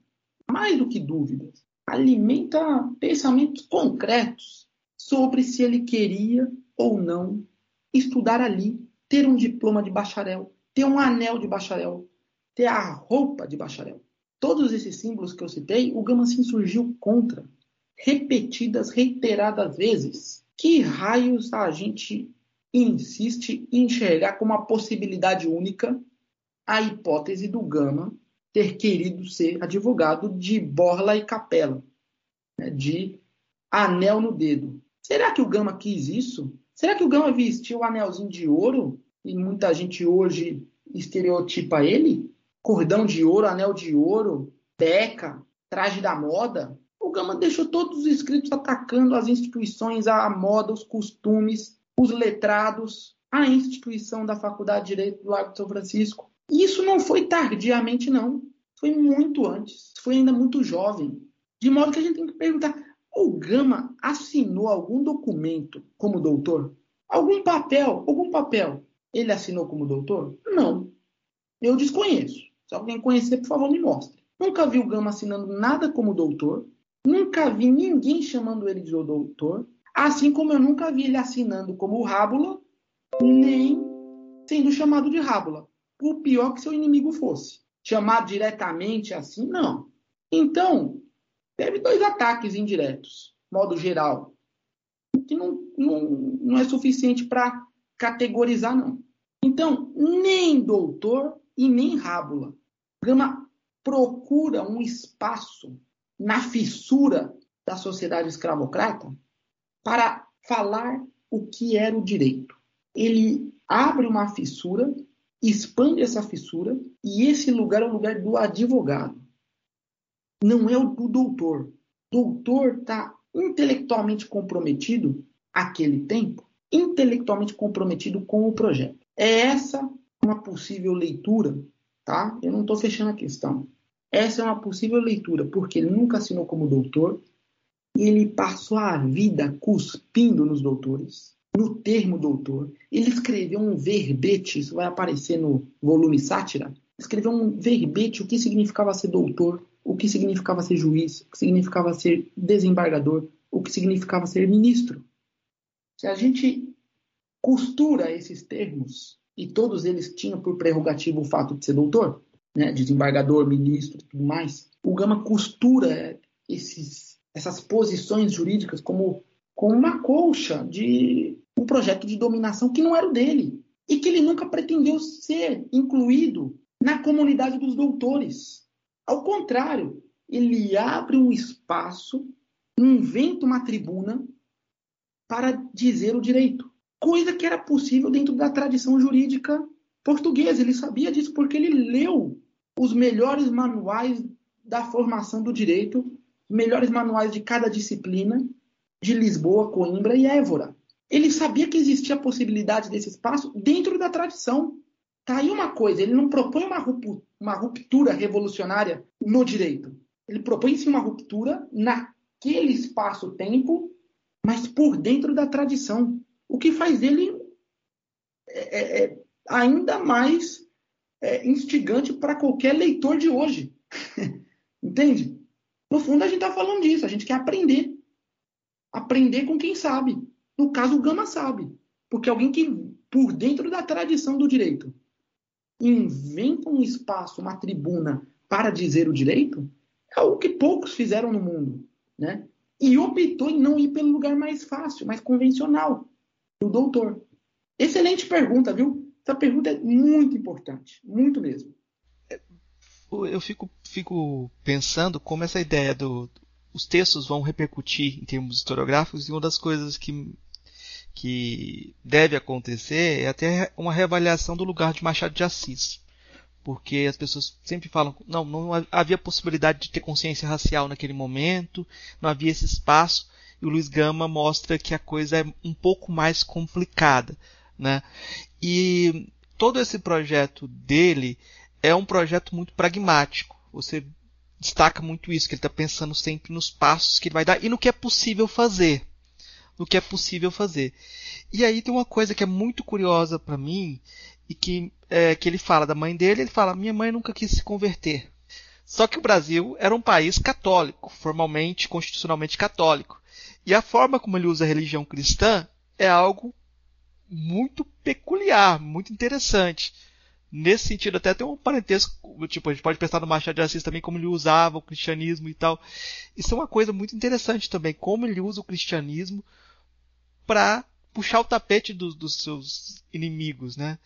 mais do que dúvidas, alimenta pensamentos concretos sobre se ele queria ou não estudar ali, ter um diploma de bacharel, ter um anel de bacharel, ter a roupa de bacharel. Todos esses símbolos que eu citei, o Gama se insurgiu contra, repetidas, reiteradas vezes. Que raios a gente insiste em enxergar como uma possibilidade única a hipótese do Gama ter querido ser advogado de borla e capela, né, de anel no dedo. Será que o Gama quis isso? Será que o Gama vestiu o anelzinho de ouro e muita gente hoje estereotipa ele? Cordão de ouro, anel de ouro, beca, traje da moda? O Gama deixou todos os escritos atacando as instituições, a moda, os costumes, os letrados, a instituição da Faculdade de Direito do Largo de São Francisco. E isso não foi tardiamente, não. Foi muito antes. Foi ainda muito jovem. De modo que a gente tem que perguntar: o Gama assinou algum documento como doutor? Algum papel? Algum papel? Ele assinou como doutor? Não. Eu desconheço. Se alguém conhecer, por favor, me mostre. Nunca vi o Gama assinando nada como doutor. Nunca vi ninguém chamando ele de doutor. Assim como eu nunca vi ele assinando como Rábula nem sendo chamado de rábula, por pior que seu inimigo fosse. Chamado diretamente assim, não. Então, teve dois ataques indiretos, modo geral, que não, não, não é suficiente para categorizar, não. Então, nem doutor e nem rábula. Gama procura um espaço na fissura da sociedade escravocrata para falar o que era o direito ele abre uma fissura, expande essa fissura, e esse lugar é o lugar do advogado. Não é o do doutor. Doutor está intelectualmente comprometido, aquele tempo, intelectualmente comprometido com o projeto. É essa uma possível leitura, tá? Eu não estou fechando a questão. Essa é uma possível leitura, porque ele nunca assinou como doutor, e ele passou a vida cuspindo nos doutores no termo doutor. Ele escreveu um verbete, isso vai aparecer no volume Sátira. Escreveu um verbete o que significava ser doutor, o que significava ser juiz, o que significava ser desembargador, o que significava ser ministro. Se a gente costura esses termos, e todos eles tinham por prerrogativa o fato de ser doutor, né, desembargador, ministro e tudo mais, o Gama costura esses, essas posições jurídicas como com uma colcha de um projeto de dominação que não era o dele e que ele nunca pretendeu ser incluído na comunidade dos doutores. Ao contrário, ele abre um espaço, inventa uma tribuna para dizer o direito, coisa que era possível dentro da tradição jurídica portuguesa. Ele sabia disso porque ele leu os melhores manuais da formação do direito, melhores manuais de cada disciplina, de Lisboa, Coimbra e Évora. Ele sabia que existia a possibilidade desse espaço dentro da tradição. Tá aí uma coisa, ele não propõe uma ruptura revolucionária no direito. Ele propõe sim uma ruptura naquele espaço-tempo, mas por dentro da tradição. O que faz dele é, é, é ainda mais é, instigante para qualquer leitor de hoje. Entende? No fundo, a gente está falando disso, a gente quer aprender aprender com quem sabe. No caso, o Gama sabe. Porque alguém que, por dentro da tradição do direito, inventa um espaço, uma tribuna para dizer o direito, é algo que poucos fizeram no mundo. Né? E optou em não ir pelo lugar mais fácil, mais convencional, do doutor. Excelente pergunta, viu? Essa pergunta é muito importante, muito mesmo. Eu fico, fico pensando como essa ideia do, os textos vão repercutir em termos historiográficos e uma das coisas que, que deve acontecer é até uma reavaliação do lugar de Machado de Assis. Porque as pessoas sempre falam, não, não havia possibilidade de ter consciência racial naquele momento, não havia esse espaço, e o Luiz Gama mostra que a coisa é um pouco mais complicada. Né? E todo esse projeto dele é um projeto muito pragmático. Você destaca muito isso, que ele está pensando sempre nos passos que ele vai dar e no que é possível fazer. No que é possível fazer. E aí tem uma coisa que é muito curiosa para mim e que, é, que ele fala da mãe dele, ele fala, minha mãe nunca quis se converter. Só que o Brasil era um país católico, formalmente, constitucionalmente católico. E a forma como ele usa a religião cristã é algo muito peculiar, muito interessante nesse sentido até tem um parentesco, tipo, a gente pode pensar no Machado de Assis também como ele usava o cristianismo e tal. Isso é uma coisa muito interessante também, como ele usa o cristianismo para puxar o tapete dos seus inimigos, né?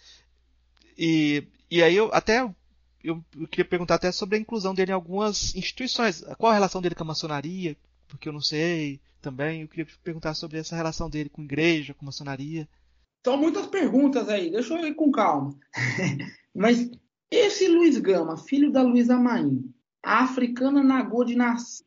E, e aí eu até eu, queria perguntar até sobre a inclusão dele em algumas instituições. Qual a relação dele com a maçonaria? Porque eu não sei também. Eu queria perguntar sobre essa relação dele com igreja, com maçonaria. São muitas perguntas aí, deixa eu ir com calma. Mas esse Luiz Gama, filho da Luísa Maim, a africana Nagô de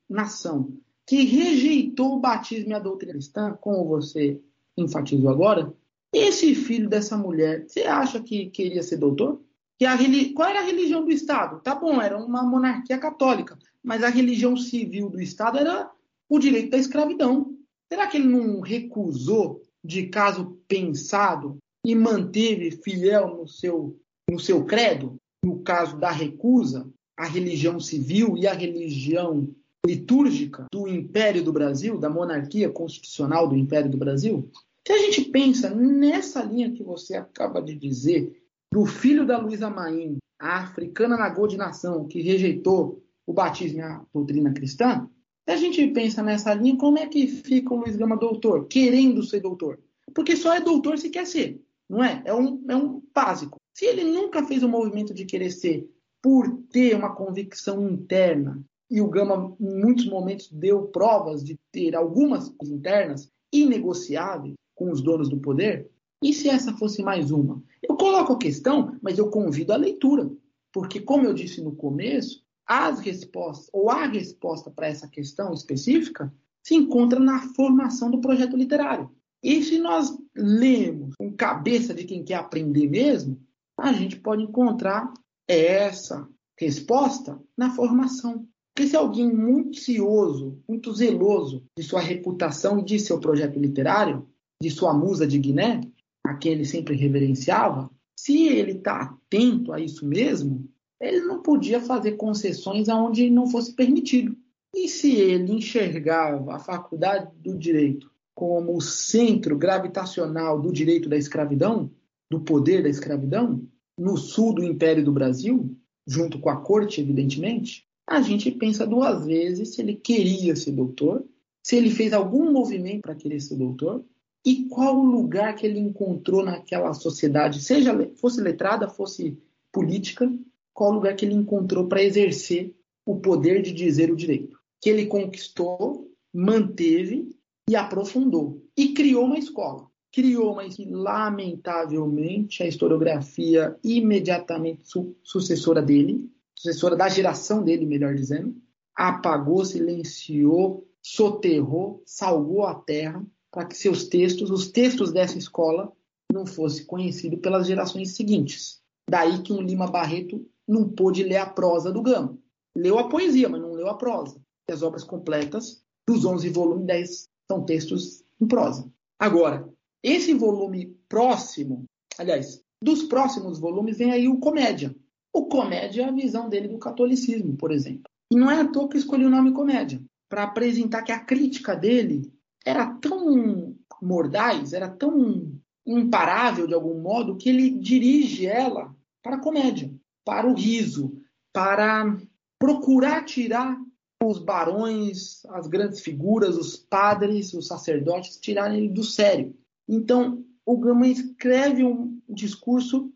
nação, que rejeitou o batismo e a doutrina cristã, como você enfatizou agora, esse filho dessa mulher, você acha que queria ser doutor? Que a, qual era a religião do Estado? Tá bom, era uma monarquia católica, mas a religião civil do Estado era o direito da escravidão. Será que ele não recusou de caso pensado e manteve fiel no seu, no seu credo? No caso da recusa, a religião civil e a religião litúrgica do Império do Brasil, da monarquia constitucional do Império do Brasil? Se a gente pensa nessa linha que você acaba de dizer, do filho da Luísa Maim, a africana na de nação, que rejeitou o batismo e a doutrina cristã, se a gente pensa nessa linha, como é que fica o Luiz Gama doutor, querendo ser doutor? Porque só é doutor se quer ser, não é? É um, é um básico. Se ele nunca fez o movimento de querer ser por ter uma convicção interna, e o Gama, em muitos momentos, deu provas de ter algumas internas inegociáveis com os donos do poder, e se essa fosse mais uma? Eu coloco a questão, mas eu convido a leitura. Porque, como eu disse no começo, as respostas, ou a resposta para essa questão específica, se encontra na formação do projeto literário. E se nós lemos com cabeça de quem quer aprender mesmo, a gente pode encontrar essa resposta na formação. Porque se alguém muito cioso, muito zeloso de sua reputação e de seu projeto literário, de sua musa de Guiné, a quem ele sempre reverenciava, se ele está atento a isso mesmo, ele não podia fazer concessões aonde não fosse permitido. E se ele enxergava a faculdade do direito como o centro gravitacional do direito da escravidão, do poder da escravidão, no sul do Império do Brasil, junto com a corte, evidentemente, a gente pensa duas vezes se ele queria ser doutor, se ele fez algum movimento para querer ser doutor, e qual o lugar que ele encontrou naquela sociedade, seja fosse letrada, fosse política, qual o lugar que ele encontrou para exercer o poder de dizer o direito, que ele conquistou, manteve e aprofundou. E criou uma escola. Criou que, lamentavelmente, a historiografia imediatamente su sucessora dele, sucessora da geração dele, melhor dizendo, apagou, silenciou, soterrou, salgou a terra para que seus textos, os textos dessa escola, não fossem conhecidos pelas gerações seguintes. Daí que um Lima Barreto não pôde ler a prosa do Gama. Leu a poesia, mas não leu a prosa. E as obras completas, dos 11 volumes, 10 são textos em prosa. Agora, esse volume próximo, aliás, dos próximos volumes, vem aí o Comédia. O Comédia é a visão dele do catolicismo, por exemplo. E não é à toa que escolhi o nome Comédia, para apresentar que a crítica dele era tão mordaz, era tão imparável de algum modo, que ele dirige ela para a comédia, para o riso, para procurar tirar os barões, as grandes figuras, os padres, os sacerdotes, tirarem ele do sério. Então, o Gama escreve um discurso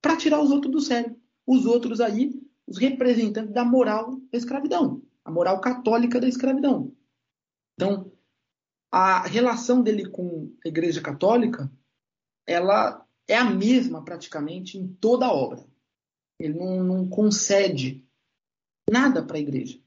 para tirar os outros do sério. Os outros aí, os representantes da moral da escravidão, a moral católica da escravidão. Então, a relação dele com a Igreja Católica, ela é a mesma praticamente em toda a obra. Ele não, não concede nada para a Igreja.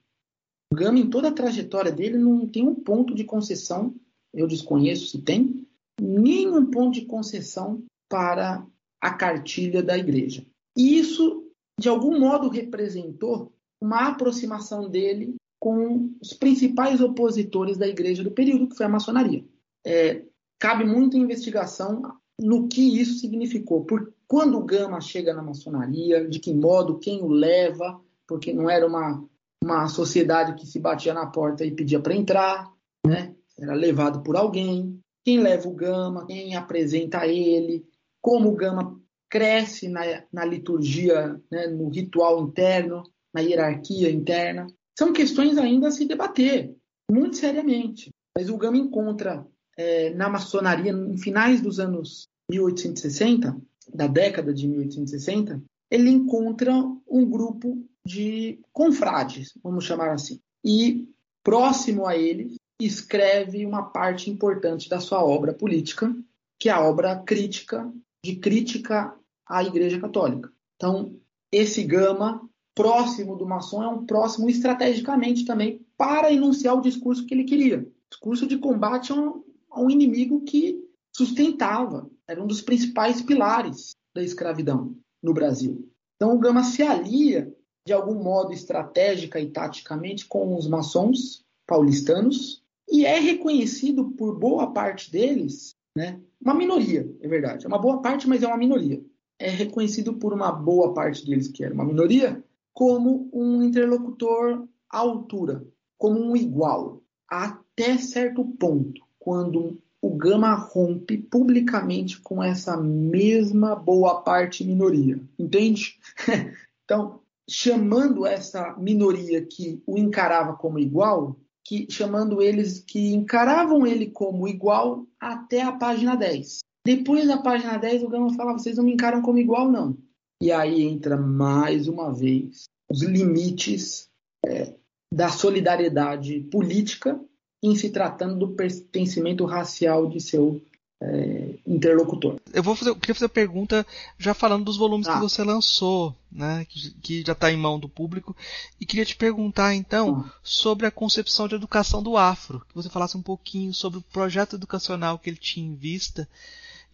O Gama, em toda a trajetória dele, não tem um ponto de concessão, eu desconheço se tem, nenhum ponto de concessão para a cartilha da Igreja. E isso, de algum modo, representou uma aproximação dele com os principais opositores da igreja do período, que foi a maçonaria. É, cabe muita investigação no que isso significou. Por quando o Gama chega na maçonaria, de que modo, quem o leva, porque não era uma, uma sociedade que se batia na porta e pedia para entrar, né? era levado por alguém. Quem leva o Gama, quem apresenta ele, como o Gama cresce na, na liturgia, né? no ritual interno, na hierarquia interna. São questões ainda a se debater, muito seriamente. Mas o Gama encontra é, na maçonaria, em finais dos anos 1860, da década de 1860, ele encontra um grupo de confrades, vamos chamar assim. E próximo a ele escreve uma parte importante da sua obra política, que é a obra crítica de crítica à Igreja Católica. Então, esse Gama próximo do maçom é um próximo estrategicamente também para enunciar o discurso que ele queria. Discurso de combate a um, a um inimigo que sustentava, era um dos principais pilares da escravidão no Brasil. Então o Gama se alia de algum modo estratégica e taticamente com os maçons paulistanos e é reconhecido por boa parte deles, né? Uma minoria, é verdade. É uma boa parte, mas é uma minoria. É reconhecido por uma boa parte deles, que era uma minoria, como um interlocutor à altura, como um igual, até certo ponto, quando o Gama rompe publicamente com essa mesma boa parte minoria. Entende? então, chamando essa minoria que o encarava como igual, que chamando eles que encaravam ele como igual até a página 10. Depois da página 10, o Gama fala: vocês não me encaram como igual, não. E aí entra mais uma vez os limites é, da solidariedade política em se tratando do pertencimento racial de seu é, interlocutor. Eu vou fazer, eu queria fazer a pergunta já falando dos volumes ah. que você lançou, né, que, que já está em mão do público, e queria te perguntar então ah. sobre a concepção de educação do Afro, que você falasse um pouquinho sobre o projeto educacional que ele tinha em vista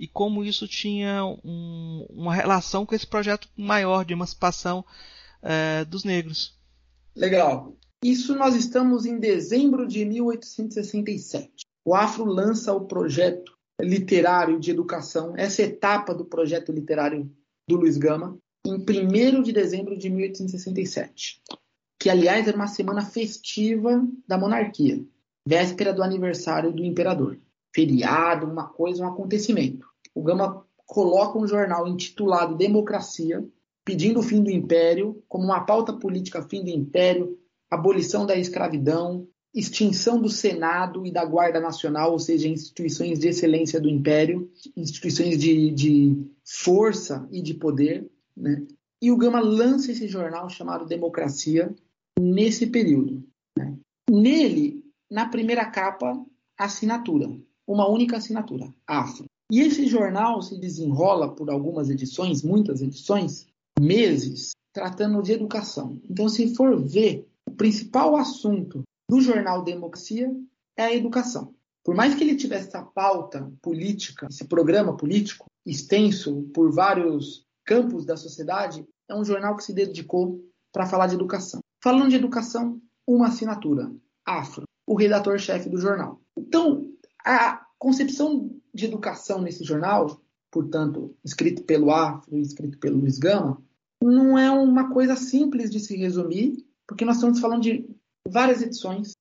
e como isso tinha um, uma relação com esse projeto maior de emancipação é, dos negros. Legal. Isso nós estamos em dezembro de 1867. O Afro lança o projeto literário de educação, essa etapa do projeto literário do Luiz Gama, em 1 de dezembro de 1867, que aliás era uma semana festiva da monarquia, véspera do aniversário do imperador. Feriado, uma coisa, um acontecimento. O Gama coloca um jornal intitulado Democracia, pedindo o fim do império, como uma pauta política fim do império, abolição da escravidão, extinção do Senado e da Guarda Nacional, ou seja, instituições de excelência do Império, instituições de, de força e de poder. Né? E o Gama lança esse jornal chamado Democracia nesse período. Né? Nele, na primeira capa, assinatura, uma única assinatura, Afro. E esse jornal se desenrola por algumas edições, muitas edições, meses, tratando de educação. Então, se for ver, o principal assunto do jornal Democracia é a educação. Por mais que ele tivesse essa pauta política, esse programa político extenso por vários campos da sociedade, é um jornal que se dedicou para falar de educação. Falando de educação, uma assinatura, Afro, o redator-chefe do jornal. Então, a concepção de educação nesse jornal, portanto, escrito pelo Afro e escrito pelo Luiz Gama, não é uma coisa simples de se resumir, porque nós estamos falando de várias edições,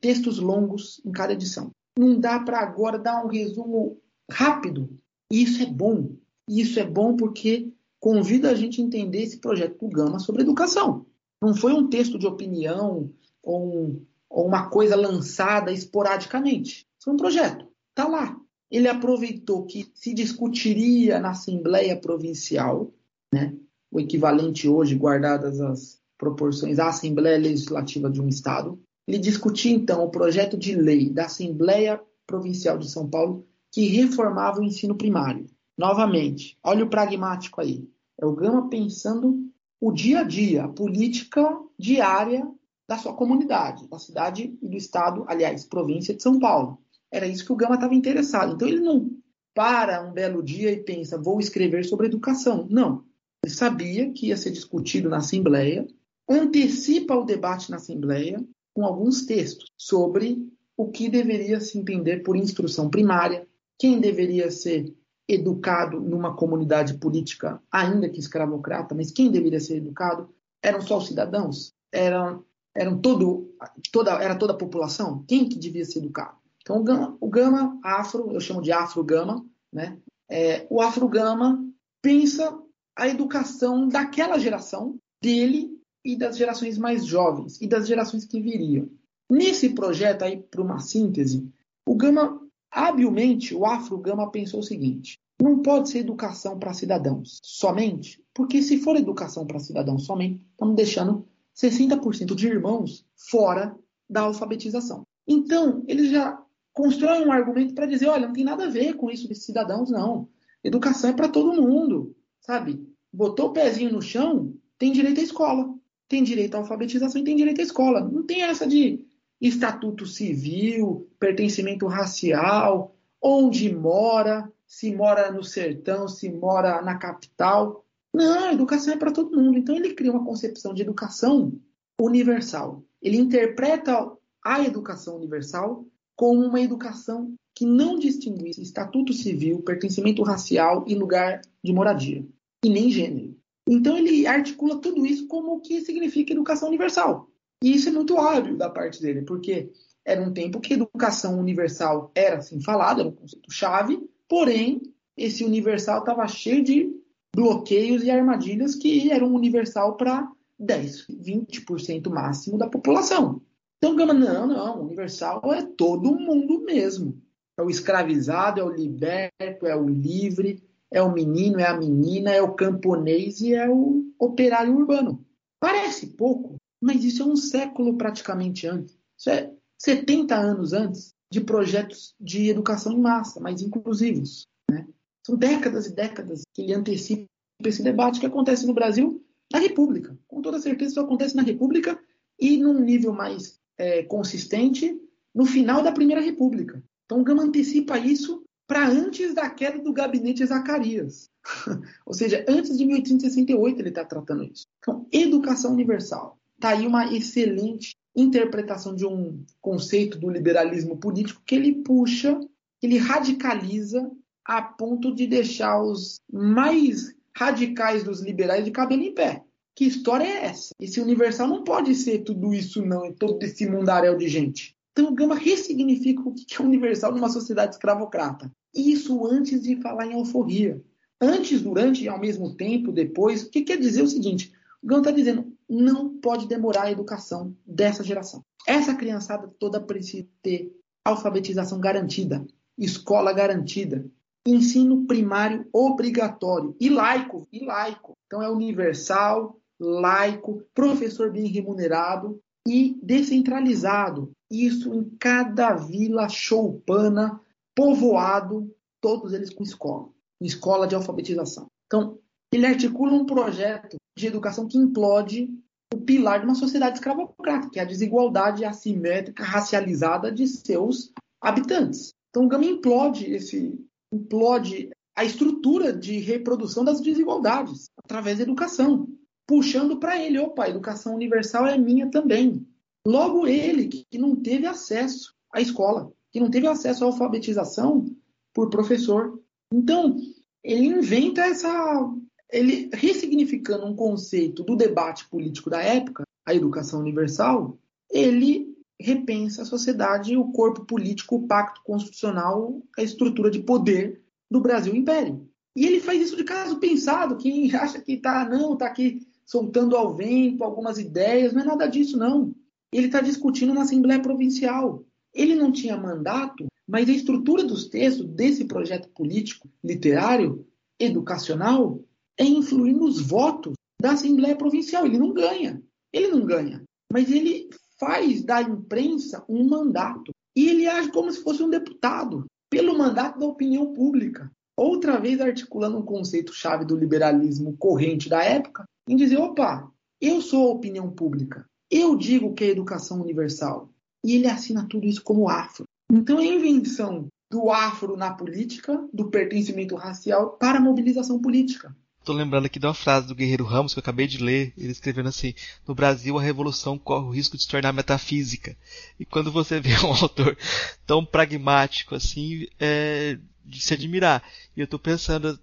textos longos em cada edição. Não dá para agora dar um resumo rápido. E isso é bom. E isso é bom porque convida a gente a entender esse projeto do Gama sobre educação. Não foi um texto de opinião ou, um, ou uma coisa lançada esporadicamente. Foi um projeto. Está lá. Ele aproveitou que se discutiria na Assembleia Provincial, né, o equivalente hoje, guardadas as proporções à Assembleia Legislativa de um Estado. Ele discutia, então, o projeto de lei da Assembleia Provincial de São Paulo que reformava o ensino primário. Novamente, olha o pragmático aí. É o Gama pensando o dia a dia, a política diária da sua comunidade, da cidade e do estado, aliás, província de São Paulo. Era isso que o Gama estava interessado. Então ele não para um belo dia e pensa, vou escrever sobre educação. Não. Ele sabia que ia ser discutido na Assembleia antecipa o debate na Assembleia com alguns textos sobre o que deveria se entender por instrução primária, quem deveria ser educado numa comunidade política, ainda que escravocrata, mas quem deveria ser educado eram só os cidadãos, eram, eram todo, toda, era toda a população, quem que devia ser educado? Então o gama, o gama afro, eu chamo de afro-gama, né? É, o afro-gama pensa a educação daquela geração dele e das gerações mais jovens e das gerações que viriam. Nesse projeto aí, para uma síntese, o Gama habilmente, o Afro-Gama pensou o seguinte: não pode ser educação para cidadãos somente, porque se for educação para cidadãos somente, estamos deixando 60% de irmãos fora da alfabetização. Então, ele já constrói um argumento para dizer: olha, não tem nada a ver com isso de cidadãos, não. Educação é para todo mundo, sabe? Botou o pezinho no chão, tem direito à escola, tem direito à alfabetização e tem direito à escola. Não tem essa de estatuto civil, pertencimento racial, onde mora, se mora no sertão, se mora na capital. Não, educação é para todo mundo. Então ele cria uma concepção de educação universal. Ele interpreta a educação universal como uma educação que não distinguisse estatuto civil, pertencimento racial e lugar de moradia, e nem gênero. Então ele articula tudo isso como o que significa educação universal. E isso é muito hábil da parte dele, porque era um tempo que educação universal era assim falada, era um conceito chave, porém esse universal estava cheio de bloqueios e armadilhas que eram universal para 10, 20% máximo da população. Então Gama, não, não, universal é todo mundo mesmo. É o escravizado, é o liberto, é o livre, é o menino, é a menina, é o camponês e é o operário urbano. Parece pouco, mas isso é um século praticamente antes. Isso é 70 anos antes de projetos de educação em massa, mais inclusivos. Né? São décadas e décadas que ele antecipa esse debate que acontece no Brasil na República. Com toda certeza isso acontece na República e num nível mais é, consistente no final da Primeira República. Então Gama antecipa isso para antes da queda do gabinete Zacarias. Ou seja, antes de 1868 ele está tratando isso. Então, educação universal. Está aí uma excelente interpretação de um conceito do liberalismo político que ele puxa, ele radicaliza a ponto de deixar os mais radicais dos liberais de cabelo em pé. Que história é essa? Esse universal não pode ser tudo isso, não, todo esse mundaréu de gente. Então, o Gama ressignifica o que é universal numa sociedade escravocrata. Isso antes de falar em alforria. Antes, durante e ao mesmo tempo, depois, o que quer dizer o seguinte: o Gama está dizendo, não pode demorar a educação dessa geração. Essa criançada toda precisa ter alfabetização garantida, escola garantida, ensino primário obrigatório e laico, e laico. Então é universal, laico, professor bem remunerado e descentralizado. Isso em cada vila choupana, povoado, todos eles com escola, escola de alfabetização. Então, ele articula um projeto de educação que implode o pilar de uma sociedade escravocrata, que é a desigualdade assimétrica, racializada de seus habitantes. Então, Gama implode esse implode a estrutura de reprodução das desigualdades através da educação puxando para ele, opa, a educação universal é minha também. Logo ele, que não teve acesso à escola, que não teve acesso à alfabetização por professor. Então, ele inventa essa. Ele ressignificando um conceito do debate político da época, a educação universal, ele repensa a sociedade, o corpo político, o pacto constitucional, a estrutura de poder do Brasil Império. E ele faz isso de caso pensado. Quem acha que tá, não, tá aqui soltando ao vento algumas ideias, não é nada disso, não. Ele está discutindo na Assembleia Provincial. Ele não tinha mandato, mas a estrutura dos textos desse projeto político, literário, educacional, é influir nos votos da Assembleia Provincial. Ele não ganha. Ele não ganha. Mas ele faz da imprensa um mandato. E ele age como se fosse um deputado, pelo mandato da opinião pública. Outra vez articulando um conceito-chave do liberalismo corrente da época, em dizer: opa, eu sou a opinião pública, eu digo que é educação universal. E ele assina tudo isso como afro. Então, é a invenção do afro na política, do pertencimento racial, para a mobilização política. Estou lembrando aqui de uma frase do Guerreiro Ramos que eu acabei de ler, ele escrevendo assim: No Brasil a revolução corre o risco de se tornar metafísica. E quando você vê um autor tão pragmático assim, é de se admirar. E eu estou pensando,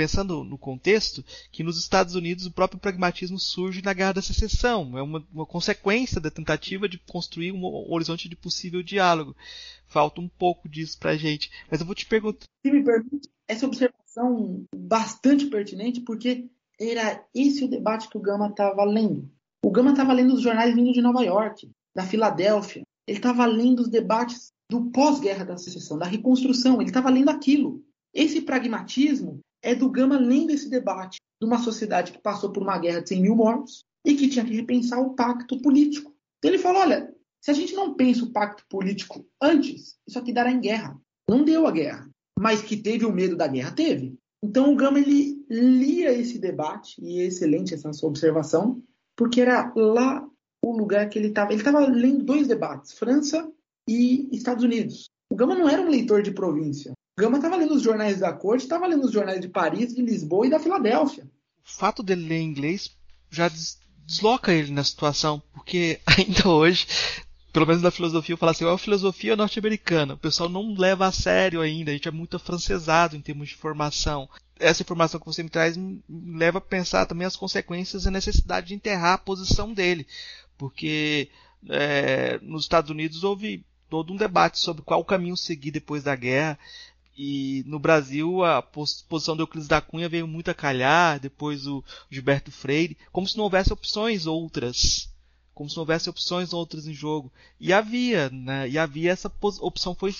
pensando no contexto, que nos Estados Unidos o próprio pragmatismo surge na Guerra da Secessão. É uma, uma consequência da tentativa de construir um horizonte de possível diálogo. Falta um pouco disso pra gente. Mas eu vou te perguntar. Se me permite, essa observação bastante pertinente, porque era esse o debate que o Gama estava lendo. O Gama estava lendo os jornais vindo de Nova York, da Filadélfia. Ele estava lendo os debates do pós-guerra da secessão, da reconstrução. Ele estava lendo aquilo. Esse pragmatismo é do Gama lendo esse debate de uma sociedade que passou por uma guerra de 100 mil mortos e que tinha que repensar o pacto político. Então ele falou: olha, se a gente não pensa o pacto político antes, isso aqui dará em guerra. Não deu a guerra, mas que teve o medo da guerra, teve. Então o Gama ele lia esse debate, e é excelente essa sua observação, porque era lá o lugar que ele estava. Ele estava lendo dois debates, França e Estados Unidos. O Gama não era um leitor de província. Gama estava lendo os jornais da corte, estava lendo os jornais de Paris, de Lisboa e da Filadélfia. O fato dele ler inglês já desloca ele na situação, porque ainda hoje, pelo menos na filosofia, eu falo assim, é a filosofia norte-americana. O pessoal não leva a sério ainda, a gente é muito afrancesado em termos de formação. Essa informação que você me traz me leva a pensar também as consequências e a necessidade de enterrar a posição dele. Porque é, nos Estados Unidos houve todo um debate sobre qual caminho seguir depois da guerra. E no Brasil a posição do Euclides da Cunha veio muito a calhar, depois o Gilberto Freire, como se não houvesse opções outras. Como se não houvesse opções outras em jogo. E havia, né? E havia essa opção foi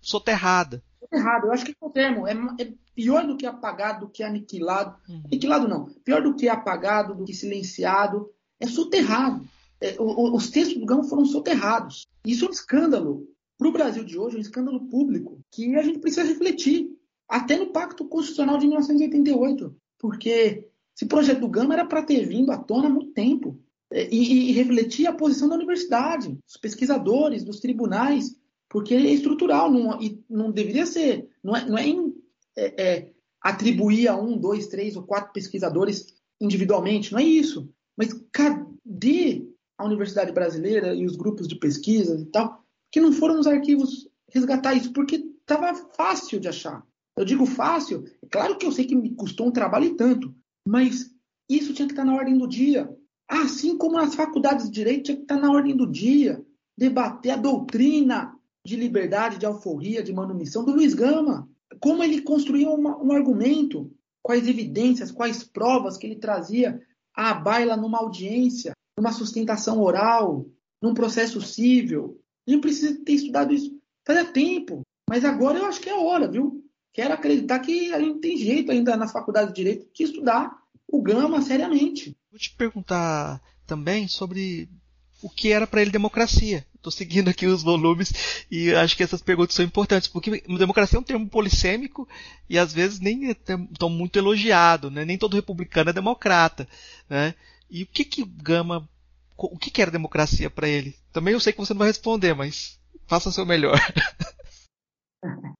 soterrada. Soterrado, eu acho que é o termo. É, é, pior do que apagado, do que aniquilado. Uhum. Aniquilado não. Pior do que apagado, do que silenciado. É soterrado. É, o, os textos do Gama foram soterrados. Isso é um escândalo para o Brasil de hoje, é um escândalo público que a gente precisa refletir, até no Pacto Constitucional de 1988, porque esse projeto do Gama era para ter vindo à tona há muito tempo é, e, e, refletir a posição da universidade, dos pesquisadores, dos tribunais, porque é estrutural não, e não deveria ser, não é, não é, em, é, é atribuir a um, dois, três ou quatro pesquisadores individualmente, não é isso. Mas cadê a Universidade Brasileira e os grupos de pesquisa e tal, que não foram nos arquivos resgatar isso, porque estava fácil de achar. Eu digo fácil, é claro que eu sei que me custou um trabalho e tanto, mas isso tinha que estar na ordem do dia. Assim como nas faculdades de direito tinha que estar na ordem do dia. Debater a doutrina de liberdade, de alforria, de manumissão do Luiz Gama. Como ele construía uma, um argumento, quais evidências, quais provas que ele trazia à baila numa audiência, numa sustentação oral, num processo civil. A gente precisa ter estudado isso fazia tempo. Mas agora eu acho que é hora, viu? Quero acreditar que a gente tem jeito ainda na faculdade de Direito de estudar o Gama seriamente. Vou te perguntar também sobre o que era para ele democracia. Estou seguindo aqui os volumes e acho que essas perguntas são importantes, porque democracia é um termo polissêmico e às vezes nem é tão muito elogiado, né? nem todo republicano é democrata. Né? E o que que Gama, o que, que era democracia para ele? Também eu sei que você não vai responder, mas faça o seu melhor.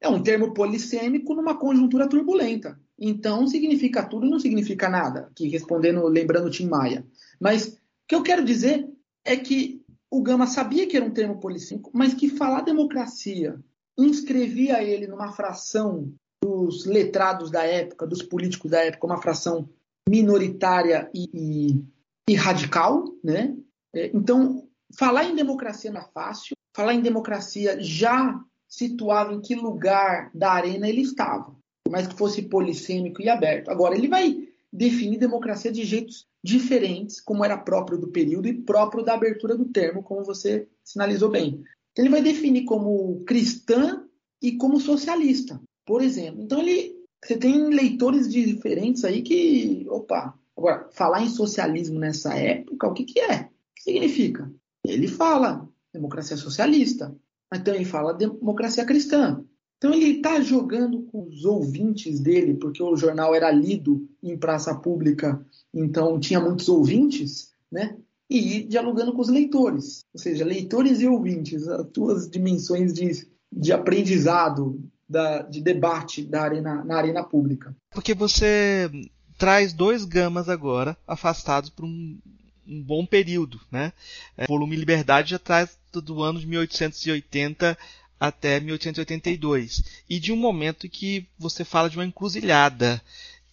É um termo polissêmico numa conjuntura turbulenta. Então significa tudo e não significa nada. Aqui respondendo, lembrando Tim Maia. Mas o que eu quero dizer é que o Gama sabia que era um termo polissêmico, mas que falar democracia inscrevia ele numa fração dos letrados da época, dos políticos da época, uma fração minoritária e, e, e radical, né? É, então, falar em democracia não é fácil. Falar em democracia já situava em que lugar da arena ele estava, por mais que fosse polissêmico e aberto. Agora, ele vai definir democracia de jeitos diferentes, como era próprio do período e próprio da abertura do termo, como você sinalizou bem. Ele vai definir como cristã e como socialista, por exemplo. Então, ele você tem leitores diferentes aí que, opa, agora, falar em socialismo nessa época, o que, que é? O que significa? Ele fala democracia socialista, mas também fala democracia cristã. Então ele está jogando com os ouvintes dele, porque o jornal era lido em praça pública, então tinha muitos ouvintes, né? E dialogando com os leitores, ou seja, leitores e ouvintes, as duas dimensões de, de aprendizado da, de debate da arena, na arena pública. Porque você traz dois gamas agora afastados por um, um bom período, né? É, o volume Liberdade já traz do ano de 1880 até 1882 e de um momento que você fala de uma encruzilhada.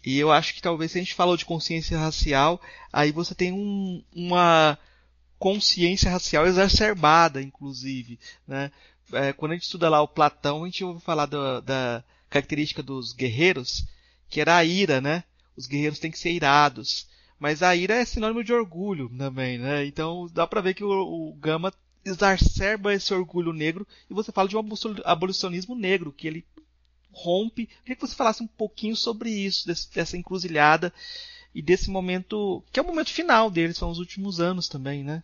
E eu acho que talvez se a gente falou de consciência racial, aí você tem um, uma consciência racial exacerbada, inclusive, né? é, quando a gente estuda lá o Platão, a gente ouve falar da característica dos guerreiros, que era a ira, né? Os guerreiros têm que ser irados. Mas a ira é sinônimo de orgulho também, né? Então dá pra ver que o, o Gama exacerba esse orgulho negro e você fala de um abolicionismo negro, que ele rompe. Queria que você falasse um pouquinho sobre isso, desse, dessa encruzilhada e desse momento, que é o momento final deles, são os últimos anos também, né?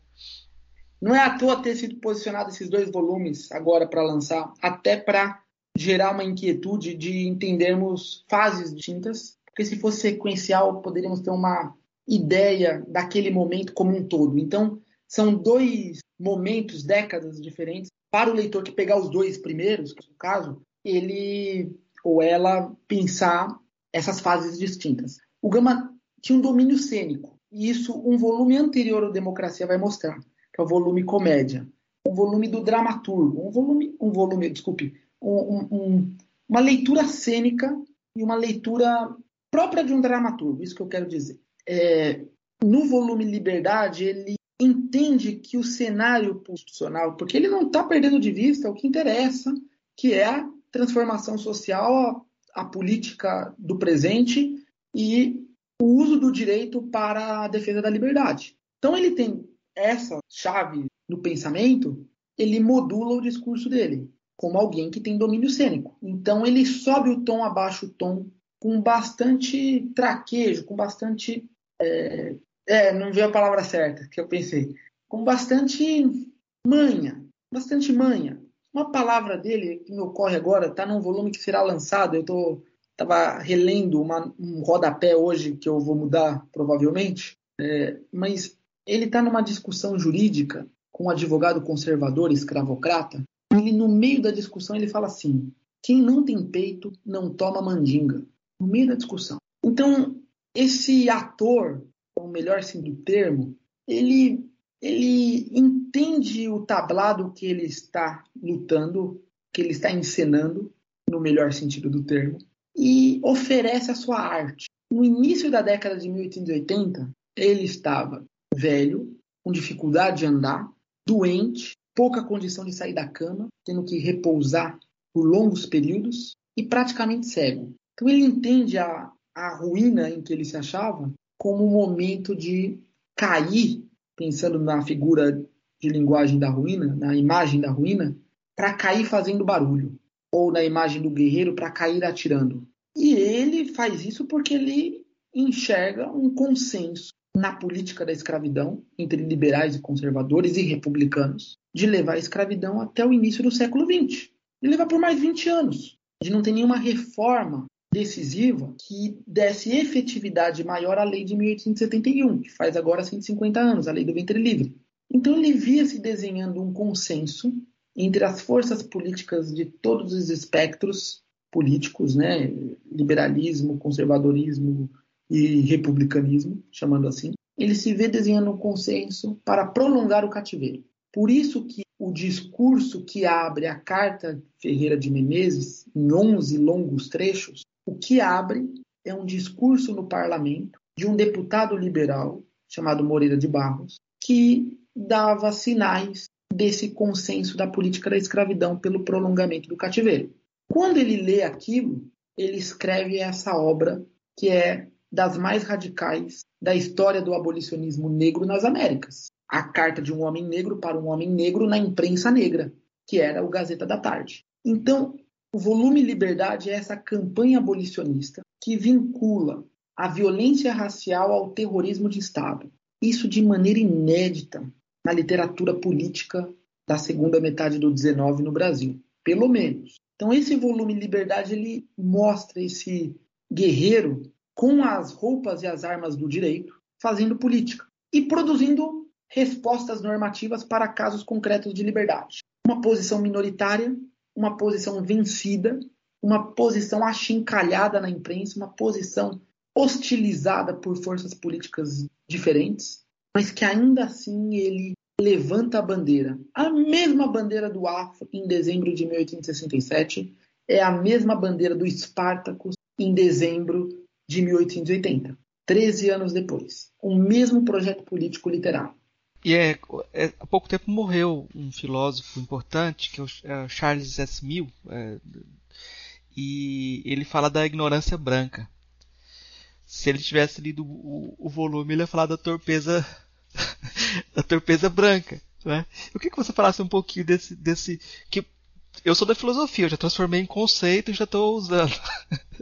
Não é à toa ter sido posicionado esses dois volumes agora para lançar, até para gerar uma inquietude de entendermos fases distintas, porque se fosse sequencial, poderíamos ter uma ideia daquele momento como um todo. Então, são dois momentos, décadas diferentes. Para o leitor que pegar os dois primeiros, no caso, ele ou ela pensar essas fases distintas. O Gama tinha um domínio cênico, e isso um volume anterior ao Democracia vai mostrar, que é o volume comédia, um volume do dramaturgo, um volume, um volume, desculpe, um, um, uma leitura cênica e uma leitura própria de um dramaturgo, isso que eu quero dizer. É, no volume Liberdade, ele entende que o cenário constitucional, porque ele não está perdendo de vista o que interessa, que é a transformação social, a, a política do presente e o uso do direito para a defesa da liberdade. Então ele tem essa chave no pensamento, ele modula o discurso dele como alguém que tem domínio cênico. Então ele sobe o tom, abaixa o tom com bastante traquejo, com bastante é, é, não veio a palavra certa que eu pensei, com bastante manha, bastante manha. Uma palavra dele que me ocorre agora, está num volume que será lançado. Eu estava relendo uma, um rodapé hoje que eu vou mudar provavelmente, é, mas ele está numa discussão jurídica com um advogado conservador, escravocrata. Ele, no meio da discussão, ele fala assim: quem não tem peito não toma mandinga. No meio da discussão. Então, esse ator, o melhor sim do termo, ele ele entende o tablado que ele está lutando, que ele está encenando, no melhor sentido do termo, e oferece a sua arte. No início da década de 1880, ele estava velho, com dificuldade de andar, doente, pouca condição de sair da cama, tendo que repousar por longos períodos e praticamente cego. Então ele entende a, a ruína em que ele se achava como um momento de cair pensando na figura de linguagem da ruína, na imagem da ruína, para cair fazendo barulho, ou na imagem do guerreiro para cair atirando. E ele faz isso porque ele enxerga um consenso na política da escravidão entre liberais e conservadores e republicanos de levar a escravidão até o início do século XX. E levar por mais 20 anos. De não ter nenhuma reforma decisiva que desse efetividade maior à lei de 1871, que faz agora 150 anos, a lei do ventre livre. Então ele via se desenhando um consenso entre as forças políticas de todos os espectros políticos, né, liberalismo, conservadorismo e republicanismo, chamando assim. Ele se vê desenhando um consenso para prolongar o cativeiro. Por isso que o discurso que abre a carta Ferreira de Menezes, em 11 longos trechos, o que abre é um discurso no parlamento de um deputado liberal chamado Moreira de Barros, que dava sinais desse consenso da política da escravidão pelo prolongamento do cativeiro. Quando ele lê aquilo, ele escreve essa obra que é das mais radicais da história do abolicionismo negro nas Américas. A carta de um homem negro para um homem negro na imprensa negra, que era o Gazeta da Tarde. Então, o volume Liberdade é essa campanha abolicionista que vincula a violência racial ao terrorismo de Estado. Isso de maneira inédita na literatura política da segunda metade do 19 no Brasil, pelo menos. Então esse volume Liberdade ele mostra esse guerreiro com as roupas e as armas do direito fazendo política e produzindo respostas normativas para casos concretos de liberdade. Uma posição minoritária uma posição vencida, uma posição achincalhada na imprensa, uma posição hostilizada por forças políticas diferentes, mas que ainda assim ele levanta a bandeira. A mesma bandeira do Afro em dezembro de 1867 é a mesma bandeira do Spartacus em dezembro de 1880, 13 anos depois. O mesmo projeto político literário. E é, é, há pouco tempo morreu um filósofo importante, que é o é Charles S. Mill, é, e ele fala da ignorância branca. Se ele tivesse lido o, o volume, ele ia falar da torpeza, da torpeza branca. Né? Eu queria que você falasse um pouquinho desse, desse que eu sou da filosofia, eu já transformei em conceito e já estou usando.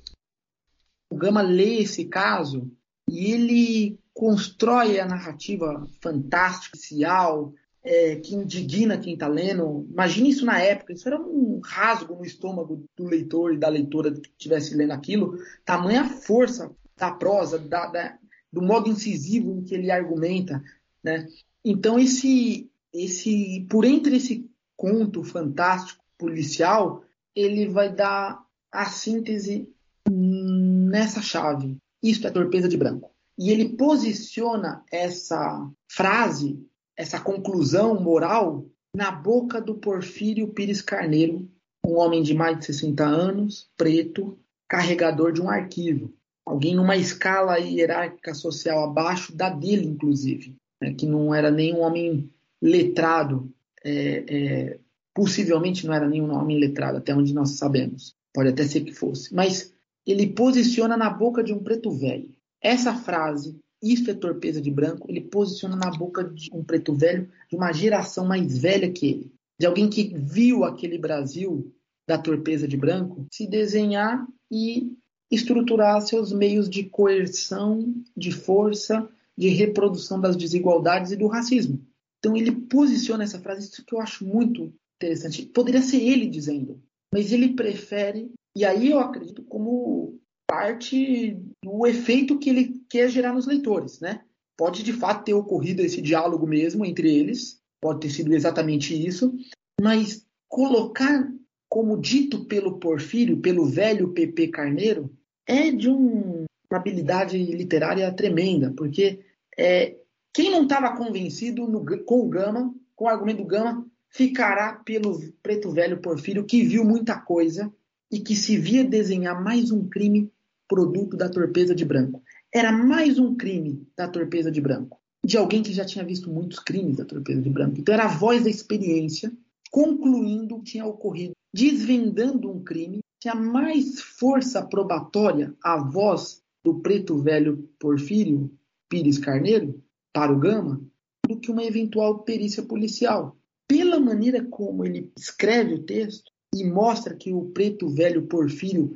O Gama lê esse caso e ele constrói a narrativa fantástica, social, é, que indigna quem está lendo. Imagine isso na época, isso era um rasgo no estômago do leitor e da leitora que estivesse lendo aquilo. Tamanha força da prosa, da, da, do modo incisivo em que ele argumenta. Né? Então, esse, esse, por entre esse conto fantástico policial, ele vai dar a síntese nessa chave. Isto é torpeza de branco. E ele posiciona essa frase essa conclusão moral na boca do Porfírio Pires Carneiro, um homem de mais de 60 anos, preto, carregador de um arquivo. Alguém numa escala hierárquica social abaixo da dele, inclusive, né, que não era nem um homem letrado, é, é, possivelmente não era nenhum homem letrado, até onde nós sabemos. Pode até ser que fosse. Mas ele posiciona na boca de um preto velho. Essa frase isso é torpeza de branco. Ele posiciona na boca de um preto velho de uma geração mais velha que ele, de alguém que viu aquele Brasil da torpeza de branco se desenhar e estruturar seus meios de coerção, de força, de reprodução das desigualdades e do racismo. Então ele posiciona essa frase, isso que eu acho muito interessante. Poderia ser ele dizendo, mas ele prefere, e aí eu acredito como parte do efeito que ele quer gerar nos leitores, né? Pode de fato ter ocorrido esse diálogo mesmo entre eles, pode ter sido exatamente isso, mas colocar como dito pelo Porfírio, pelo velho PP Carneiro, é de um, uma habilidade literária tremenda, porque é, quem não estava convencido no, com o Gama, com o argumento do Gama, ficará pelo preto velho Porfírio, que viu muita coisa e que se via desenhar mais um crime produto da torpeza de branco. Era mais um crime da torpeza de branco, de alguém que já tinha visto muitos crimes da torpeza de branco. Então era a voz da experiência concluindo o que tinha ocorrido, desvendando um crime, tinha mais força probatória a voz do preto velho Porfírio Pires Carneiro para o Gama do que uma eventual perícia policial. Pela maneira como ele escreve o texto e mostra que o preto velho Porfírio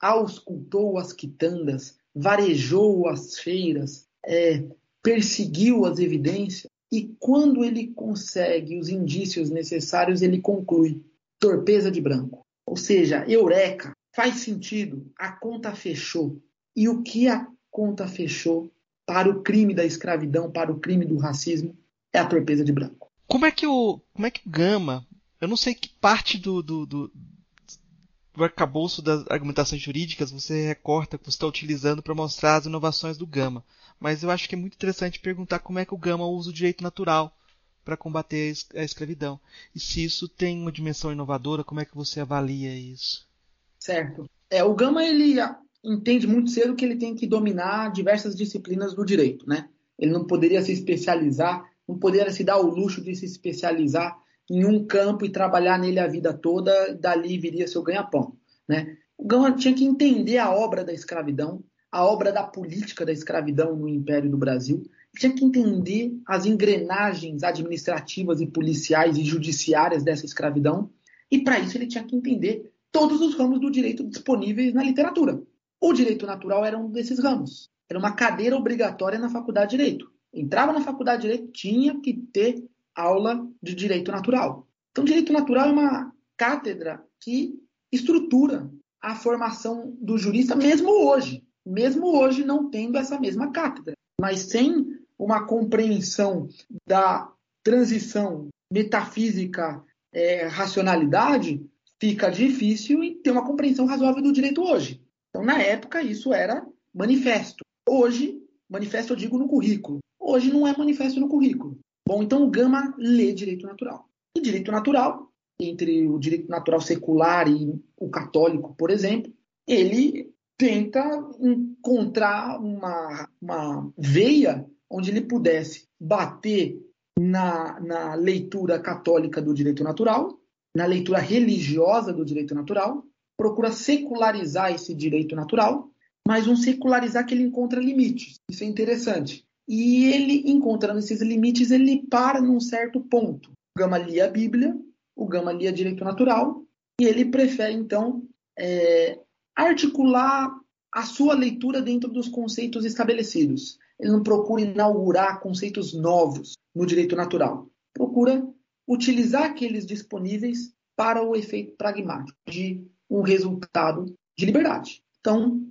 auscultou as quitandas, varejou as feiras, é, perseguiu as evidências, e quando ele consegue os indícios necessários, ele conclui: torpeza de branco. Ou seja, eureka, faz sentido, a conta fechou. E o que a conta fechou para o crime da escravidão, para o crime do racismo, é a torpeza de branco. Como é que o, como é que o Gama, eu não sei que parte do, do, do do arcabouço das argumentações jurídicas você recorta que você está utilizando para mostrar as inovações do Gama. Mas eu acho que é muito interessante perguntar como é que o Gama usa o direito natural para combater a escravidão. E se isso tem uma dimensão inovadora, como é que você avalia isso? Certo. É, o Gama ele entende muito cedo que ele tem que dominar diversas disciplinas do direito, né? Ele não poderia se especializar, não poderia se dar o luxo de se especializar em um campo e trabalhar nele a vida toda, dali viria seu ganha-pão. Né? O Gama tinha que entender a obra da escravidão, a obra da política da escravidão no Império do Brasil, tinha que entender as engrenagens administrativas e policiais e judiciárias dessa escravidão, e para isso ele tinha que entender todos os ramos do direito disponíveis na literatura. O direito natural era um desses ramos. Era uma cadeira obrigatória na faculdade de direito. Entrava na faculdade de direito, tinha que ter aula de direito natural. Então, direito natural é uma cátedra que estrutura a formação do jurista, mesmo hoje, mesmo hoje não tendo essa mesma cátedra, mas sem uma compreensão da transição metafísica é, racionalidade, fica difícil ter uma compreensão razoável do direito hoje. Então, na época, isso era manifesto. Hoje, manifesto eu digo no currículo. Hoje não é manifesto no currículo. Bom, então o Gama lê direito natural. E direito natural, entre o direito natural secular e o católico, por exemplo, ele tenta encontrar uma, uma veia onde ele pudesse bater na, na leitura católica do direito natural, na leitura religiosa do direito natural, procura secularizar esse direito natural, mas um secularizar que ele encontra limites. Isso é interessante. E ele, encontrando esses limites, ele para num certo ponto. O Gama lia a Bíblia, o Gama lia direito natural, e ele prefere, então, é, articular a sua leitura dentro dos conceitos estabelecidos. Ele não procura inaugurar conceitos novos no direito natural. Procura utilizar aqueles disponíveis para o efeito pragmático de um resultado de liberdade. Então,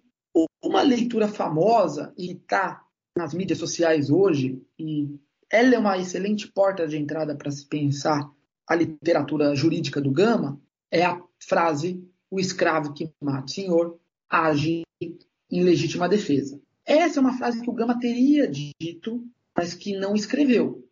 uma leitura famosa e está nas mídias sociais hoje, e ela é uma excelente porta de entrada para se pensar a literatura jurídica do Gama, é a frase: o escravo que mata o senhor age em legítima defesa. Essa é uma frase que o Gama teria dito, mas que não escreveu.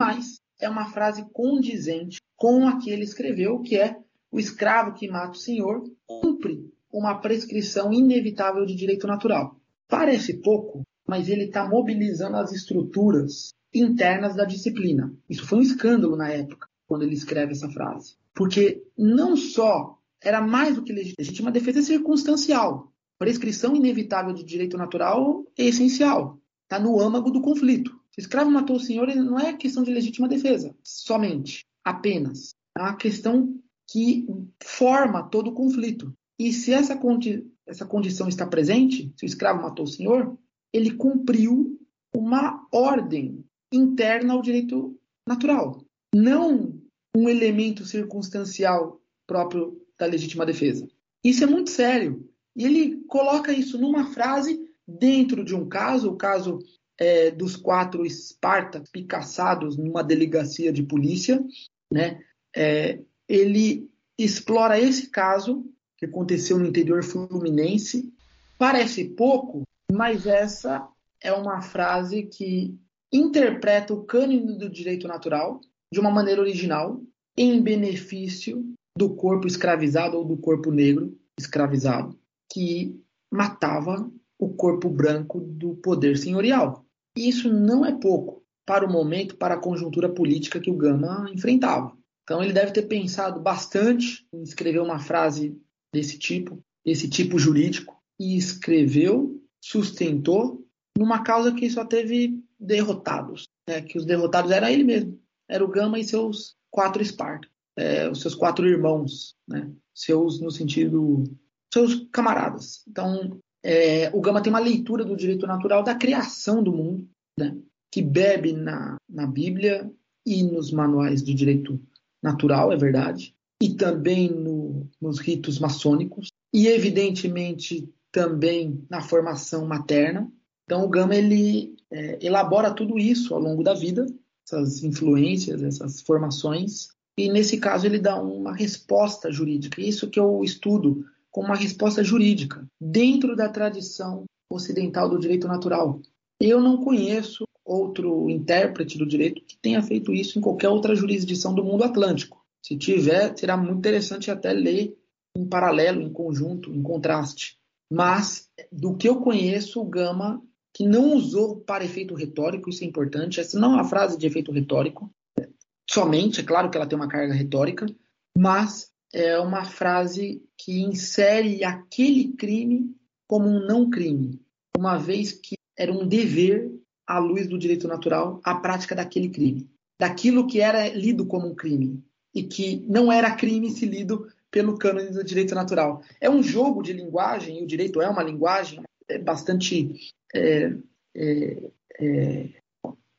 Mas é uma frase condizente com a que ele escreveu, que é o escravo que mata o senhor cumpre uma prescrição inevitável de direito natural. Parece pouco, mas ele está mobilizando as estruturas internas da disciplina. Isso foi um escândalo na época, quando ele escreve essa frase. Porque não só era mais do que legítima defesa circunstancial. Prescrição inevitável de direito natural é essencial. Está no âmago do conflito. Se o escravo matou o senhor, não é questão de legítima defesa, somente, apenas. É uma questão que forma todo o conflito. E se essa, condi essa condição está presente, se o escravo matou o senhor, ele cumpriu uma ordem interna ao direito natural, não um elemento circunstancial próprio da legítima defesa. Isso é muito sério. E ele coloca isso numa frase dentro de um caso, o caso é, dos quatro Espartas picaçados numa delegacia de polícia. Né? É, ele explora esse caso que aconteceu no interior fluminense. Parece pouco, mas essa é uma frase que interpreta o cânone do direito natural de uma maneira original, em benefício do corpo escravizado ou do corpo negro escravizado, que matava o corpo branco do poder senhorial. Isso não é pouco para o momento, para a conjuntura política que o Gama enfrentava. Então ele deve ter pensado bastante em escrever uma frase desse tipo, desse tipo jurídico, e escreveu, sustentou, numa causa que só teve derrotados, né? que os derrotados era ele mesmo, era o Gama e seus quatro Esparta, é, os seus quatro irmãos, né? seus no sentido, seus camaradas. Então é, o Gama tem uma leitura do direito natural da criação do mundo, né? que bebe na, na Bíblia e nos manuais de direito natural, é verdade, e também no, nos ritos maçônicos, e evidentemente também na formação materna. Então o Gama ele é, elabora tudo isso ao longo da vida, essas influências, essas formações, e nesse caso ele dá uma resposta jurídica. Isso que eu estudo como uma resposta jurídica dentro da tradição ocidental do direito natural. Eu não conheço outro intérprete do direito que tenha feito isso em qualquer outra jurisdição do mundo atlântico. Se tiver, será muito interessante até ler em paralelo, em conjunto, em contraste. Mas, do que eu conheço, o Gama, que não usou para efeito retórico, isso é importante, essa não é uma frase de efeito retórico, somente, é claro que ela tem uma carga retórica, mas é uma frase que insere aquele crime como um não crime, uma vez que era um dever à luz do direito natural, a prática daquele crime, daquilo que era lido como um crime e que não era crime se lido pelo cânone do direito natural. É um jogo de linguagem, e o direito é uma linguagem é bastante. É, é, é,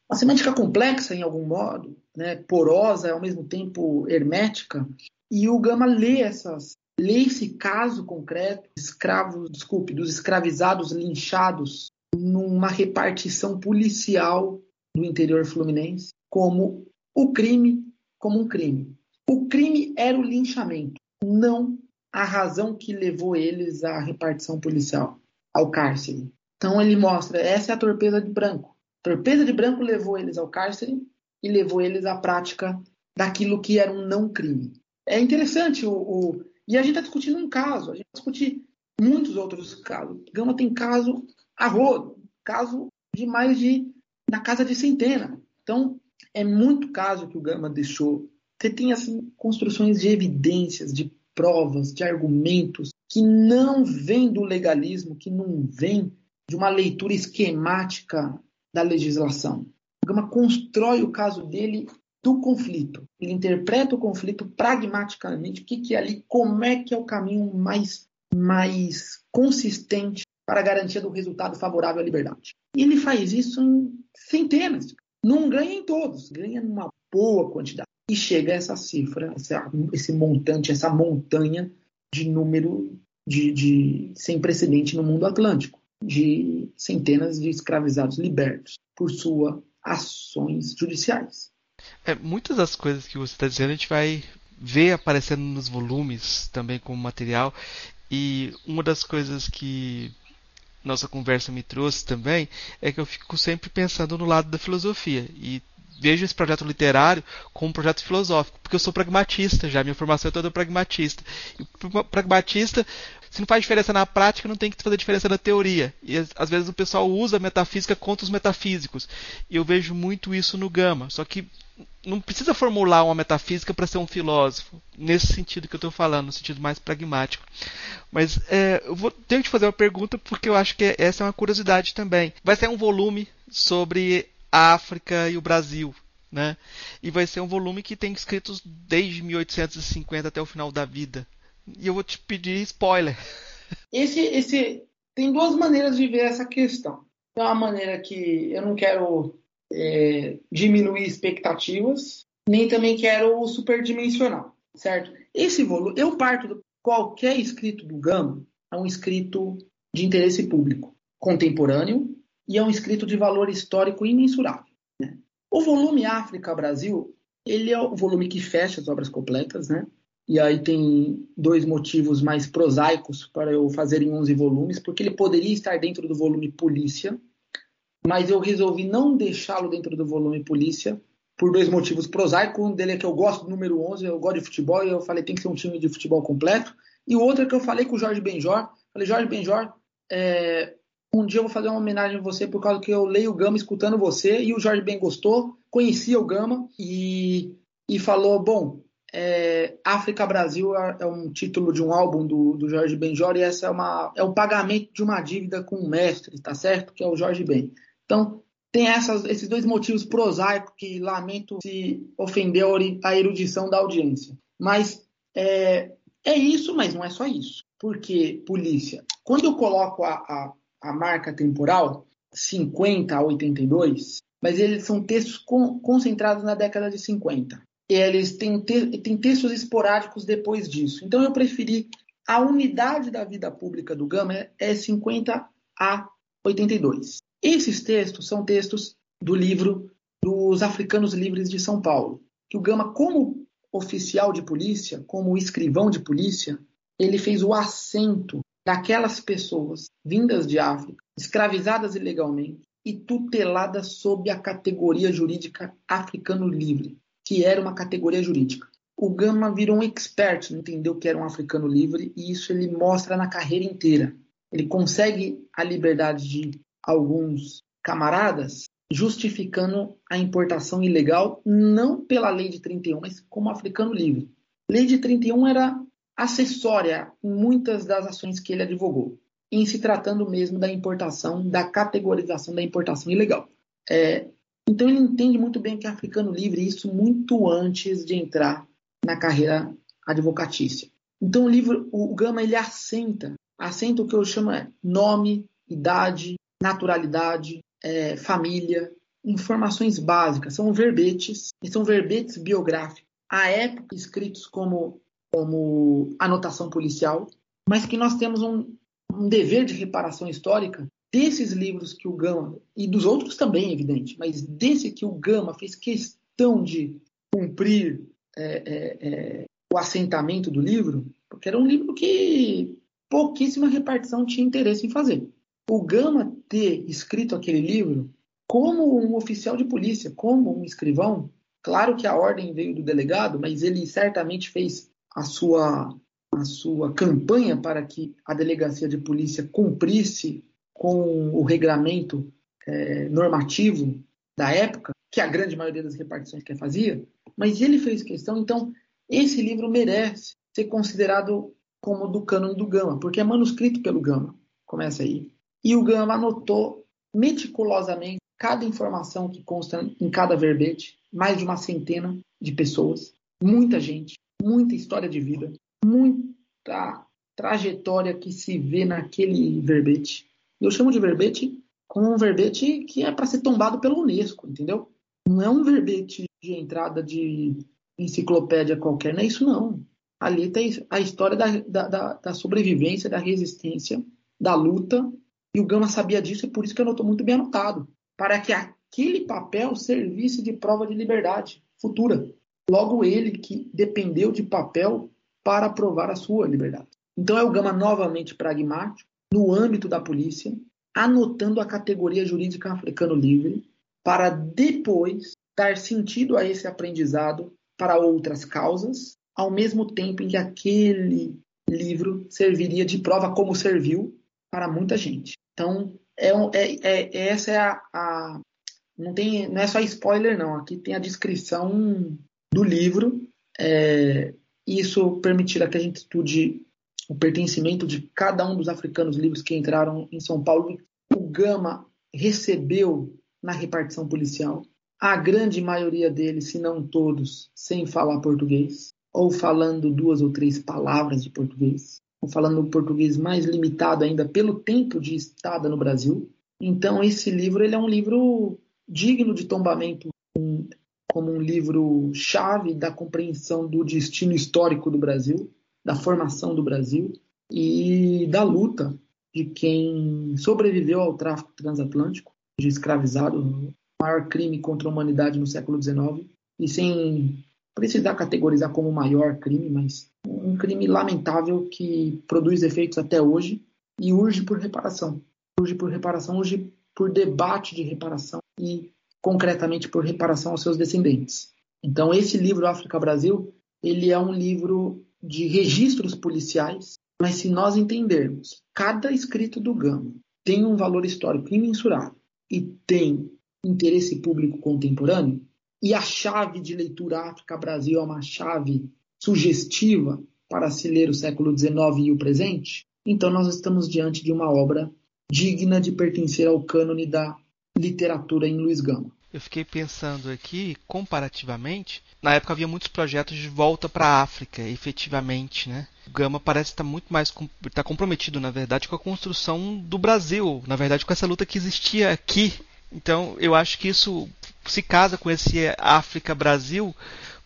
uma semântica complexa em algum modo, né, porosa, ao mesmo tempo hermética, e o Gama lê essas, lê esse caso concreto, escravos, desculpe, dos escravizados linchados numa repartição policial do interior fluminense como o crime como um crime. O crime era o linchamento, não a razão que levou eles à repartição policial, ao cárcere. Então ele mostra, essa é a torpeza de branco. A torpeza de branco levou eles ao cárcere e levou eles à prática daquilo que era um não crime. É interessante o, o... e a gente está discutindo um caso, a gente vai discutir muitos outros casos. Gama tem caso a rodo, caso de mais de na casa de centena. Então, é muito caso que o Gama deixou. Você tem assim construções de evidências, de provas, de argumentos que não vêm do legalismo, que não vêm de uma leitura esquemática da legislação. O Gama constrói o caso dele do conflito. Ele interpreta o conflito pragmaticamente, o que, que é ali, como é que é o caminho mais, mais consistente para a garantia do resultado favorável à liberdade. E ele faz isso em centenas. Não ganha em todos, ganha numa boa quantidade. E chega a essa cifra, essa, esse montante, essa montanha de número de, de, sem precedente no mundo atlântico, de centenas de escravizados libertos por suas ações judiciais. É, muitas das coisas que você está dizendo a gente vai ver aparecendo nos volumes também como material. E uma das coisas que nossa conversa me trouxe também é que eu fico sempre pensando no lado da filosofia. E vejo esse projeto literário como um projeto filosófico, porque eu sou pragmatista já, minha formação é toda pragmatista. E pragmatista, se não faz diferença na prática, não tem que fazer diferença na teoria. E às vezes o pessoal usa a metafísica contra os metafísicos. E eu vejo muito isso no Gama. Só que não precisa formular uma metafísica para ser um filósofo, nesse sentido que eu estou falando, no sentido mais pragmático. Mas é, eu vou, tenho que fazer uma pergunta porque eu acho que essa é uma curiosidade também. Vai ser um volume sobre a África e o Brasil, né? E vai ser um volume que tem escritos desde 1850 até o final da vida. E eu vou te pedir spoiler. Esse, esse tem duas maneiras de ver essa questão. Tem uma maneira que eu não quero é, diminuir expectativas, nem também quero superdimensionar, certo? Esse volume, eu parto de qualquer escrito do Gama é um escrito de interesse público, contemporâneo e é um escrito de valor histórico imensurável. Né? O volume África-Brasil, ele é o volume que fecha as obras completas, né? E aí tem dois motivos mais prosaicos para eu fazer em 11 volumes, porque ele poderia estar dentro do volume Polícia, mas eu resolvi não deixá-lo dentro do volume Polícia por dois motivos prosaicos. Um dele é que eu gosto do número 11, eu gosto de futebol e eu falei tem que ser um time de futebol completo. E o outro é que eu falei com o Jorge Benjor. Falei, Jorge Benjor, é, um dia eu vou fazer uma homenagem a você por causa que eu leio o Gama escutando você. E o Jorge Ben gostou, conhecia o Gama e, e falou: bom, é, África Brasil é, é um título de um álbum do, do Jorge Benjor e essa é, uma, é um pagamento de uma dívida com o mestre, tá certo? Que é o Jorge Ben. Então, tem essas, esses dois motivos prosaicos que lamento se ofendeu a erudição da audiência. Mas é, é isso, mas não é só isso. Porque, polícia, quando eu coloco a, a, a marca temporal, 50 a 82, mas eles são textos con, concentrados na década de 50. Eles têm, te, têm textos esporádicos depois disso. Então, eu preferi a unidade da vida pública do Gama é, é 50 a 82. Esses textos são textos do livro dos Africanos Livres de São Paulo, que o Gama, como oficial de polícia, como escrivão de polícia, ele fez o assento daquelas pessoas vindas de África, escravizadas ilegalmente e tuteladas sob a categoria jurídica africano livre, que era uma categoria jurídica. O Gama virou um expert, entendeu que era um africano livre, e isso ele mostra na carreira inteira. Ele consegue a liberdade de alguns camaradas justificando a importação ilegal não pela lei de 31, mas como africano livre. Lei de 31 era acessória em muitas das ações que ele advogou, em se tratando mesmo da importação, da categorização da importação ilegal. É, então ele entende muito bem que é africano livre, isso muito antes de entrar na carreira advocatícia. Então o livro, o Gama, ele assenta, assenta o que eu chamo é nome, idade, naturalidade, é, família, informações básicas, são verbetes, e são verbetes biográficos, à época escritos como, como anotação policial, mas que nós temos um, um dever de reparação histórica desses livros que o Gama, e dos outros também, evidente, mas desse que o Gama fez questão de cumprir é, é, é, o assentamento do livro, porque era um livro que pouquíssima repartição tinha interesse em fazer. O Gama ter escrito aquele livro como um oficial de polícia, como um escrivão, claro que a ordem veio do delegado, mas ele certamente fez a sua a sua campanha para que a delegacia de polícia cumprisse com o regramento é, normativo da época, que a grande maioria das repartições que fazia, mas ele fez questão, então esse livro merece ser considerado como do cânone do Gama, porque é manuscrito pelo Gama. Começa aí. E o Gama anotou meticulosamente cada informação que consta em cada verbete, mais de uma centena de pessoas, muita gente, muita história de vida, muita trajetória que se vê naquele verbete. Eu chamo de verbete como um verbete que é para ser tombado pela Unesco, entendeu? Não é um verbete de entrada de enciclopédia qualquer, não é isso não. Ali tem a história da, da, da sobrevivência, da resistência, da luta, e o Gama sabia disso, e por isso que anotou muito bem anotado, para que aquele papel servisse de prova de liberdade futura. Logo ele que dependeu de papel para provar a sua liberdade. Então é o Gama novamente pragmático, no âmbito da polícia, anotando a categoria jurídica africano livre, para depois dar sentido a esse aprendizado para outras causas, ao mesmo tempo em que aquele livro serviria de prova como serviu para muita gente. Então, é, é, é, essa é a, a, não tem não é só spoiler não aqui tem a descrição do livro é, isso permitirá que a gente estude o pertencimento de cada um dos africanos livres que entraram em São Paulo. O Gama recebeu na repartição policial a grande maioria deles se não todos sem falar português ou falando duas ou três palavras de português ou falando português mais limitado ainda pelo tempo de estada no Brasil. Então esse livro ele é um livro digno de tombamento como um livro chave da compreensão do destino histórico do Brasil, da formação do Brasil e da luta de quem sobreviveu ao tráfico transatlântico, de escravizado, maior crime contra a humanidade no século XIX, e sem precisar categorizar como o maior crime, mas um crime lamentável que produz efeitos até hoje e urge por reparação. Urge por reparação, urge por debate de reparação e concretamente por reparação aos seus descendentes. Então esse livro África Brasil, ele é um livro de registros policiais, mas se nós entendermos, cada escrito do Gama tem um valor histórico imensurável e tem interesse público contemporâneo, e a chave de leitura África Brasil é uma chave sugestiva para se ler o século XIX e o presente, então nós estamos diante de uma obra digna de pertencer ao cânone da literatura em Luiz Gama. Eu fiquei pensando aqui, comparativamente, na época havia muitos projetos de volta para a África, efetivamente, né? O Gama parece estar muito mais está comprometido, na verdade, com a construção do Brasil, na verdade, com essa luta que existia aqui. Então, eu acho que isso se casa com esse África-Brasil,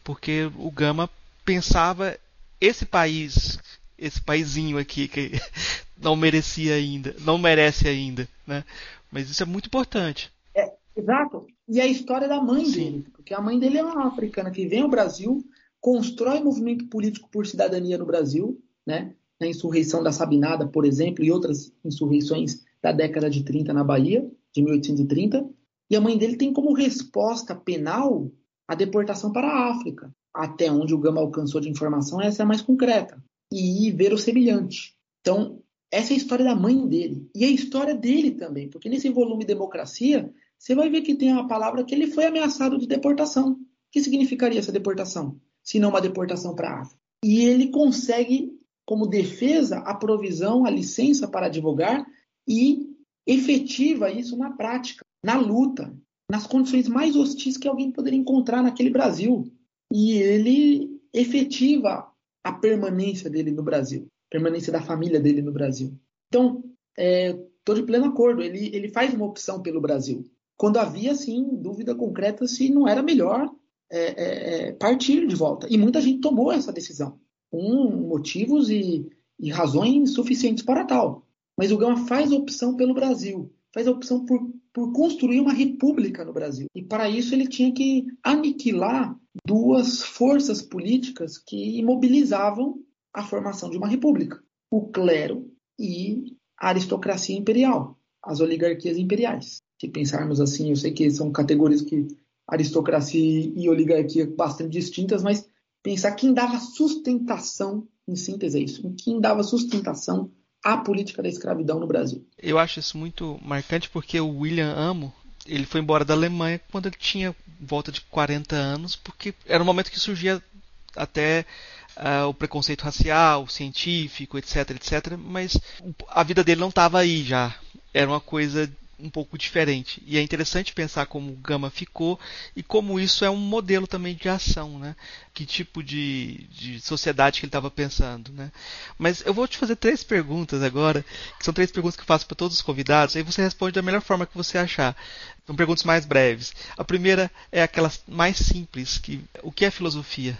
porque o Gama pensava esse país, esse paizinho aqui que não merecia ainda, não merece ainda, né? Mas isso é muito importante. É, exato. E a história da mãe Sim. dele, porque a mãe dele é uma africana que vem ao Brasil, constrói movimento político por cidadania no Brasil, né? Na insurreição da Sabinada, por exemplo, e outras insurreições da década de 30 na Bahia, de 1830. E a mãe dele tem como resposta penal a deportação para a África. Até onde o Gama alcançou de informação, essa é a mais concreta e ver o semelhante. Então, essa é a história da mãe dele. E a história dele também, porque nesse volume Democracia, você vai ver que tem a palavra que ele foi ameaçado de deportação. O que significaria essa deportação? Se não uma deportação para a África. E ele consegue, como defesa, a provisão, a licença para advogar e efetiva isso na prática, na luta, nas condições mais hostis que alguém poderia encontrar naquele Brasil. E ele efetiva a permanência dele no Brasil permanência da família dele no Brasil. Então, estou é, de pleno acordo, ele, ele faz uma opção pelo Brasil. Quando havia, sim, dúvida concreta se não era melhor é, é, é, partir de volta. E muita gente tomou essa decisão, com motivos e, e razões suficientes para tal. Mas o Gama faz opção pelo Brasil, faz a opção por, por construir uma república no Brasil. E para isso ele tinha que aniquilar duas forças políticas que imobilizavam a formação de uma república: o clero e a aristocracia imperial, as oligarquias imperiais. Se pensarmos assim, eu sei que são categorias que aristocracia e oligarquia bastante distintas, mas pensar quem dava sustentação, em síntese é isso, quem dava sustentação à política da escravidão no Brasil. Eu acho isso muito marcante porque o William Amo, ele foi embora da Alemanha quando ele tinha volta de 40 anos, porque era um momento que surgia até uh, o preconceito racial, científico, etc, etc. Mas a vida dele não estava aí já. Era uma coisa um pouco diferente. E é interessante pensar como o Gama ficou e como isso é um modelo também de ação, né? Que tipo de, de sociedade que ele estava pensando, né? Mas eu vou te fazer três perguntas agora, que são três perguntas que eu faço para todos os convidados, aí você responde da melhor forma que você achar. São perguntas mais breves. A primeira é aquela mais simples, que o que é filosofia?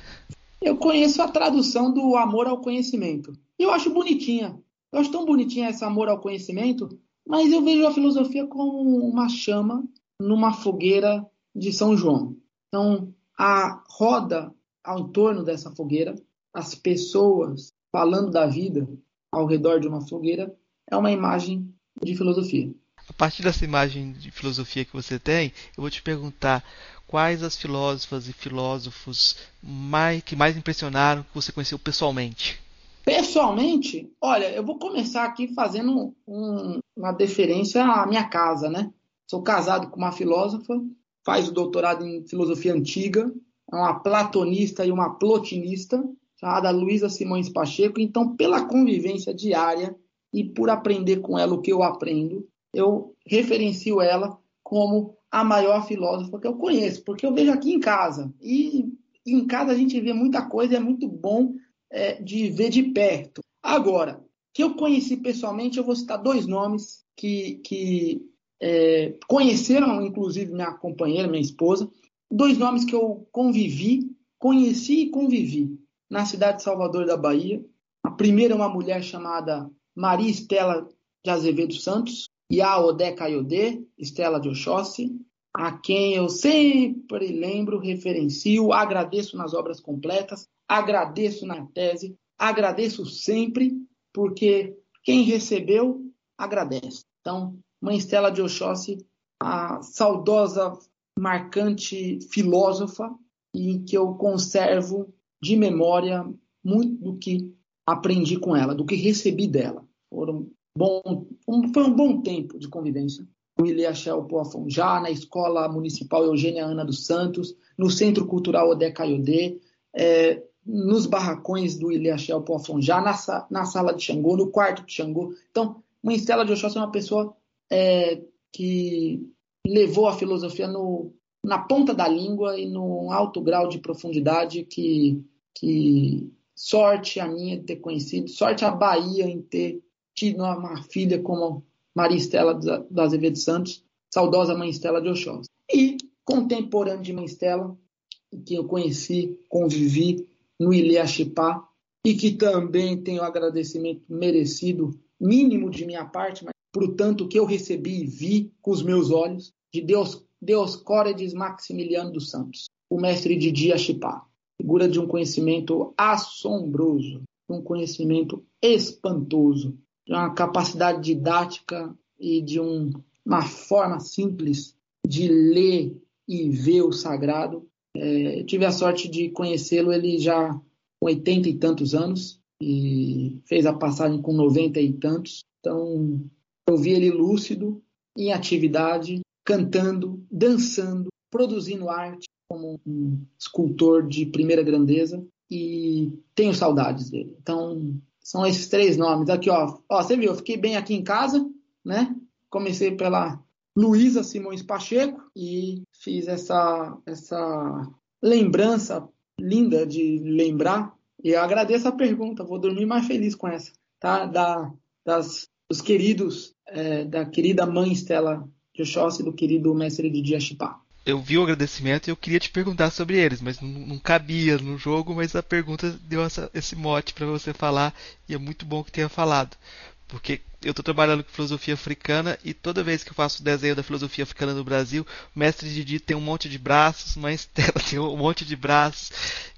Eu conheço a tradução do amor ao conhecimento. Eu acho bonitinha. Eu acho tão bonitinha esse amor ao conhecimento mas eu vejo a filosofia como uma chama numa fogueira de São João. Então, a roda ao entorno dessa fogueira, as pessoas falando da vida ao redor de uma fogueira, é uma imagem de filosofia. A partir dessa imagem de filosofia que você tem, eu vou te perguntar quais as filósofas e filósofos mais, que mais impressionaram que você conheceu pessoalmente. Pessoalmente, olha, eu vou começar aqui fazendo um, uma deferência à minha casa, né? Sou casado com uma filósofa, faz o doutorado em filosofia antiga, é uma platonista e uma plotinista, chamada Luísa Simões Pacheco. Então, pela convivência diária e por aprender com ela o que eu aprendo, eu referencio ela como a maior filósofa que eu conheço, porque eu vejo aqui em casa. E em casa a gente vê muita coisa, é muito bom é, de ver de perto. Agora, que eu conheci pessoalmente, eu vou citar dois nomes que, que é, conheceram, inclusive, minha companheira, minha esposa, dois nomes que eu convivi, conheci e convivi na cidade de Salvador da Bahia. A primeira é uma mulher chamada Maria Estela de Azevedo Santos, e a Odé Caiodê, Estela de Oxóssi, a quem eu sempre lembro, referencio, agradeço nas obras completas, agradeço na tese, agradeço sempre, porque quem recebeu, agradece. Então, Mãe Estela de Oxóssi, a saudosa, marcante filósofa, e que eu conservo de memória muito do que aprendi com ela, do que recebi dela. Foram bom, um, foi um bom tempo de convivência. O Iliachel Poafonjá, na Escola Municipal Eugênia Ana dos Santos, no Centro Cultural Odé Caiodê, é, nos barracões do Ilhéachel Poafonjá, na, na sala de Xangô, no quarto de Xangô. Então, Estela de Oxóssi é uma pessoa é, que levou a filosofia no, na ponta da língua e num alto grau de profundidade que, que sorte a minha de ter conhecido, sorte a Bahia em ter tido uma filha como Maria Estela da Azevedo Santos, saudosa Mãe Estela de Oxóssi. E contemporâneo de Mãe Estela, que eu conheci, convivi no Iliachipá, e que também tenho agradecimento merecido, mínimo de minha parte, mas por tanto que eu recebi e vi com os meus olhos, de Deus, Deuscórides Maximiliano dos Santos, o mestre de Diachipá, figura de um conhecimento assombroso, um conhecimento espantoso, de uma capacidade didática e de um, uma forma simples de ler e ver o sagrado é, tive a sorte de conhecê-lo, ele já com 80 e tantos anos, e fez a passagem com 90 e tantos. Então, eu vi ele lúcido, em atividade, cantando, dançando, produzindo arte como um escultor de primeira grandeza e tenho saudades dele. Então, são esses três nomes. Aqui, ó, ó você viu, eu fiquei bem aqui em casa, né? Comecei pela Luísa Simões Pacheco e fiz essa, essa lembrança linda de lembrar. E eu agradeço a pergunta, vou dormir mais feliz com essa, tá? Da, das, dos queridos, é, da querida mãe Estela Oxóssi e do querido mestre de Diachipá. Eu vi o agradecimento e eu queria te perguntar sobre eles, mas não, não cabia no jogo, mas a pergunta deu essa, esse mote para você falar e é muito bom que tenha falado. Porque eu estou trabalhando com filosofia africana e toda vez que eu faço desenho da filosofia africana no Brasil, o mestre Didi tem um monte de braços, uma Estela tem um monte de braços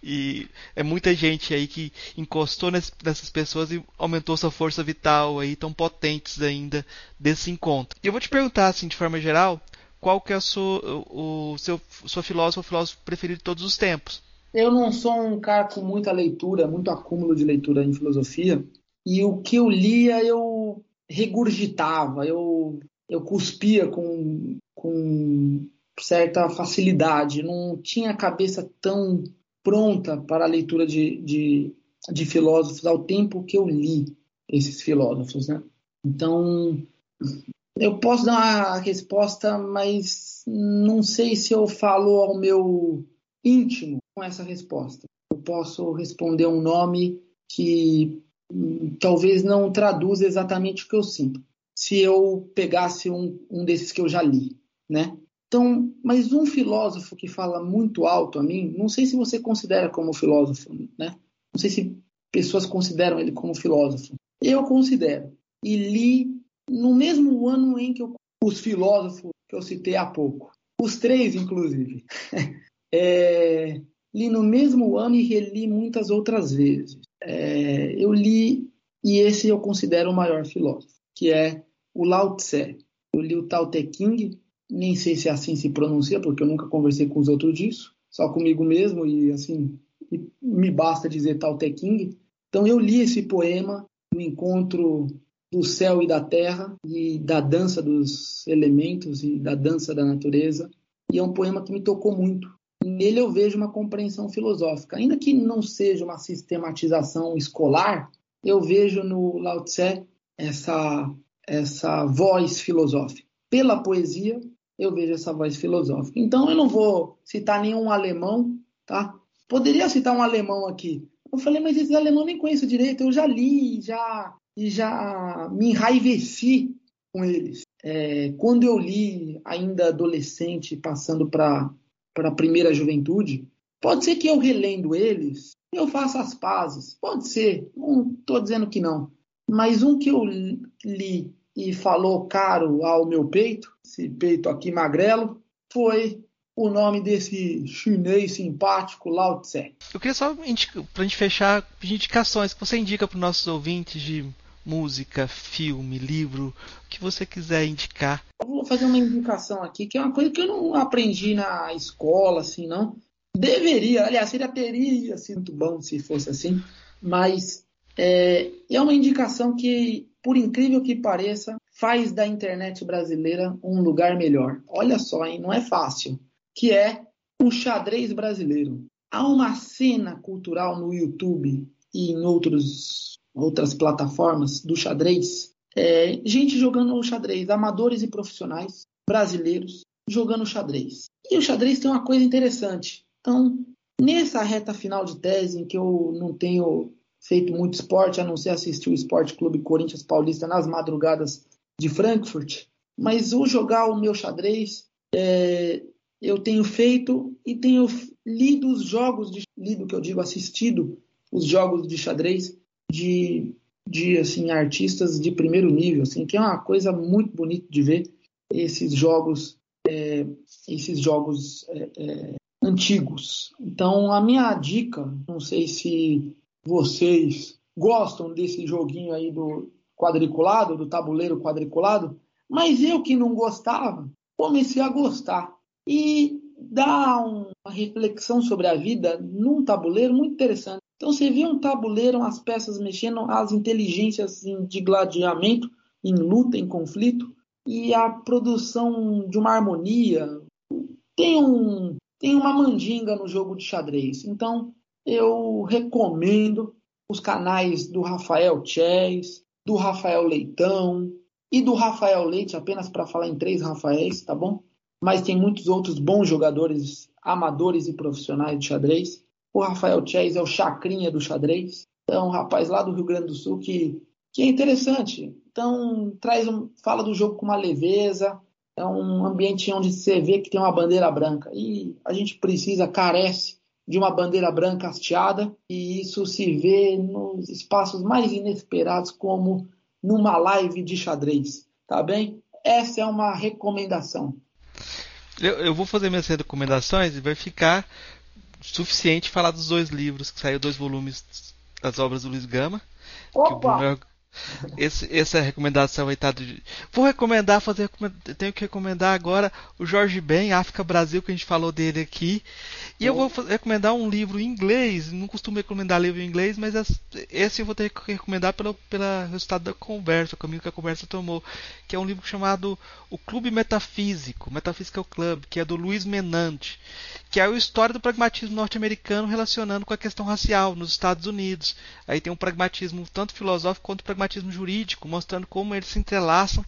e é muita gente aí que encostou nessas pessoas e aumentou sua força vital aí, tão potentes ainda desse encontro. E eu vou te perguntar assim, de forma geral, qual que é sua, o, seu, sua ou filósofo preferido de todos os tempos? Eu não sou um cara com muita leitura, muito acúmulo de leitura em filosofia, e o que eu lia eu regurgitava, eu, eu cuspia com, com certa facilidade, não tinha a cabeça tão pronta para a leitura de, de, de filósofos ao tempo que eu li esses filósofos. Né? Então, eu posso dar uma resposta, mas não sei se eu falo ao meu íntimo com essa resposta. Eu posso responder um nome que hum, talvez não traduza exatamente o que eu sinto. Se eu pegasse um, um desses que eu já li, né? Então, mas um filósofo que fala muito alto a mim, não sei se você considera como filósofo, né? Não sei se pessoas consideram ele como filósofo. Eu considero. E li no mesmo ano em que eu, os filósofos que eu citei há pouco, os três, inclusive, é, li no mesmo ano e reli muitas outras vezes. É, eu li, e esse eu considero o maior filósofo, que é o Lao Tse. Eu li o Tao Te nem sei se assim se pronuncia, porque eu nunca conversei com os outros disso, só comigo mesmo, e assim, me basta dizer Tao Te. Então eu li esse poema no encontro do céu e da terra e da dança dos elementos e da dança da natureza. E é um poema que me tocou muito. nele eu vejo uma compreensão filosófica, ainda que não seja uma sistematização escolar. Eu vejo no Lao Tse essa essa voz filosófica. Pela poesia, eu vejo essa voz filosófica. Então eu não vou citar nenhum alemão, tá? Poderia citar um alemão aqui. Eu falei, mas esse alemão nem conheço direito, eu já li, já e já me enraiveci com eles. É, quando eu li, ainda adolescente, passando para a primeira juventude, pode ser que eu relendo eles, eu faça as pazes. Pode ser, não estou dizendo que não. Mas um que eu li e falou caro ao meu peito, esse peito aqui magrelo, foi o nome desse chinês simpático Lao Tse. Eu queria só, para a gente fechar, pedir indicações que você indica para os nossos ouvintes de música, filme, livro, o que você quiser indicar. Eu vou fazer uma indicação aqui, que é uma coisa que eu não aprendi na escola, assim, não. Deveria, aliás, seria teria sido bom se fosse assim, mas é, é uma indicação que, por incrível que pareça, faz da internet brasileira um lugar melhor. Olha só, hein? não é fácil. Que é o xadrez brasileiro. Há uma cena cultural no YouTube e em outros outras plataformas do xadrez, é, gente jogando xadrez, amadores e profissionais brasileiros jogando xadrez. E o xadrez tem uma coisa interessante. Então, nessa reta final de tese, em que eu não tenho feito muito esporte, a não ser assistir o Esporte Clube Corinthians Paulista nas madrugadas de Frankfurt, mas o jogar o meu xadrez, é, eu tenho feito e tenho lido os jogos, de, lido que eu digo assistido, os jogos de xadrez de, de assim artistas de primeiro nível, assim, que é uma coisa muito bonita de ver esses jogos, é, esses jogos é, é, antigos. Então, a minha dica, não sei se vocês gostam desse joguinho aí do quadriculado, do tabuleiro quadriculado, mas eu que não gostava, comecei a gostar. E dá uma reflexão sobre a vida num tabuleiro muito interessante. Então você vê um tabuleiro, as peças mexendo, as inteligências de gladiamento, em luta, em conflito, e a produção de uma harmonia. Tem, um, tem uma mandinga no jogo de xadrez. Então eu recomendo os canais do Rafael Chess, do Rafael Leitão e do Rafael Leite, apenas para falar em três Rafaéis, tá bom? Mas tem muitos outros bons jogadores amadores e profissionais de xadrez. O Rafael Chess é o chacrinha do xadrez. Então, um rapaz lá do Rio Grande do Sul que, que é interessante. Então, traz um, fala do jogo com uma leveza. É um ambiente onde você vê que tem uma bandeira branca. E a gente precisa, carece de uma bandeira branca hasteada. E isso se vê nos espaços mais inesperados, como numa live de xadrez. Tá bem? Essa é uma recomendação. Eu, eu vou fazer minhas recomendações e vai ficar suficiente falar dos dois livros, que saiu dois volumes das obras do Luiz Gama. Opa! Esse, essa recomendação aí tá. De... Vou recomendar, fazer. Tenho que recomendar agora o Jorge Ben, África Brasil, que a gente falou dele aqui. E eu vou recomendar um livro em inglês. Não costumo recomendar livro em inglês, mas esse eu vou ter que recomendar pelo, pelo resultado da conversa, o caminho que a conversa tomou. Que é um livro chamado O Clube Metafísico, Metaphysical Club, que é do Luiz Menante que é a história do pragmatismo norte-americano relacionando com a questão racial nos Estados Unidos. Aí tem um pragmatismo tanto filosófico quanto pragmatismo jurídico, mostrando como eles se entrelaçam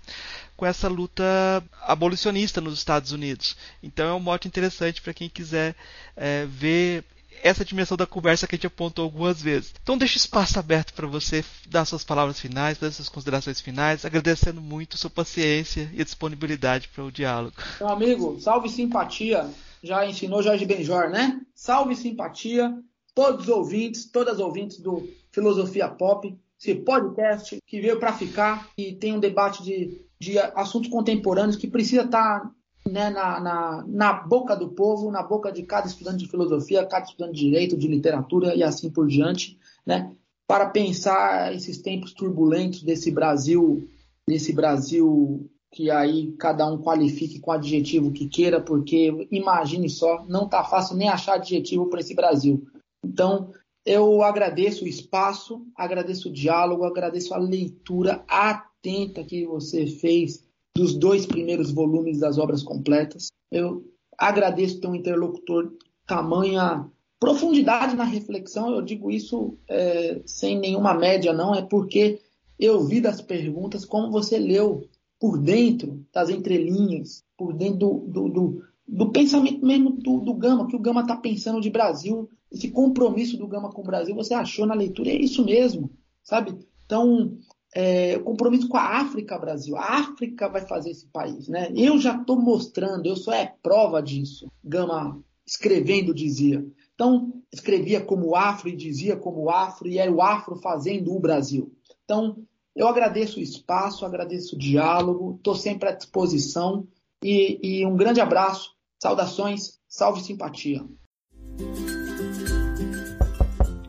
com essa luta abolicionista nos Estados Unidos. Então é um mote interessante para quem quiser é, ver essa dimensão da conversa que a gente apontou algumas vezes. Então deixa espaço aberto para você dar suas palavras finais, fazer suas considerações finais, agradecendo muito sua paciência e disponibilidade para o diálogo. Meu amigo, salve simpatia. Já ensinou Jorge Benjor, né? Salve simpatia. Todos os ouvintes, todas as ouvintes do Filosofia Pop, esse podcast que veio para ficar e tem um debate de, de assuntos contemporâneos que precisa estar tá né, na, na, na, boca do povo, na boca de cada estudante de filosofia, cada estudante de direito, de literatura e assim por diante, né, para pensar esses tempos turbulentos desse Brasil, desse Brasil que aí cada um qualifique com o adjetivo que queira, porque imagine só, não está fácil nem achar adjetivo para esse Brasil. Então, eu agradeço o espaço, agradeço o diálogo, agradeço a leitura atenta que você fez dos dois primeiros volumes das obras completas. Eu agradeço ter um interlocutor tamanha profundidade na reflexão. Eu digo isso é, sem nenhuma média, não, é porque eu vi das perguntas como você leu por dentro das entrelinhas, por dentro do, do, do, do pensamento mesmo do, do Gama, que o Gama está pensando de Brasil, esse compromisso do Gama com o Brasil, você achou na leitura, é isso mesmo, sabe? Então, é, o compromisso com a África, Brasil. A África vai fazer esse país, né? Eu já estou mostrando, eu sou é prova disso. Gama escrevendo dizia. Então, escrevia como afro e dizia como afro, e era o afro fazendo o Brasil. Então, eu agradeço o espaço, agradeço o diálogo, estou sempre à disposição e, e um grande abraço, saudações, salve simpatia.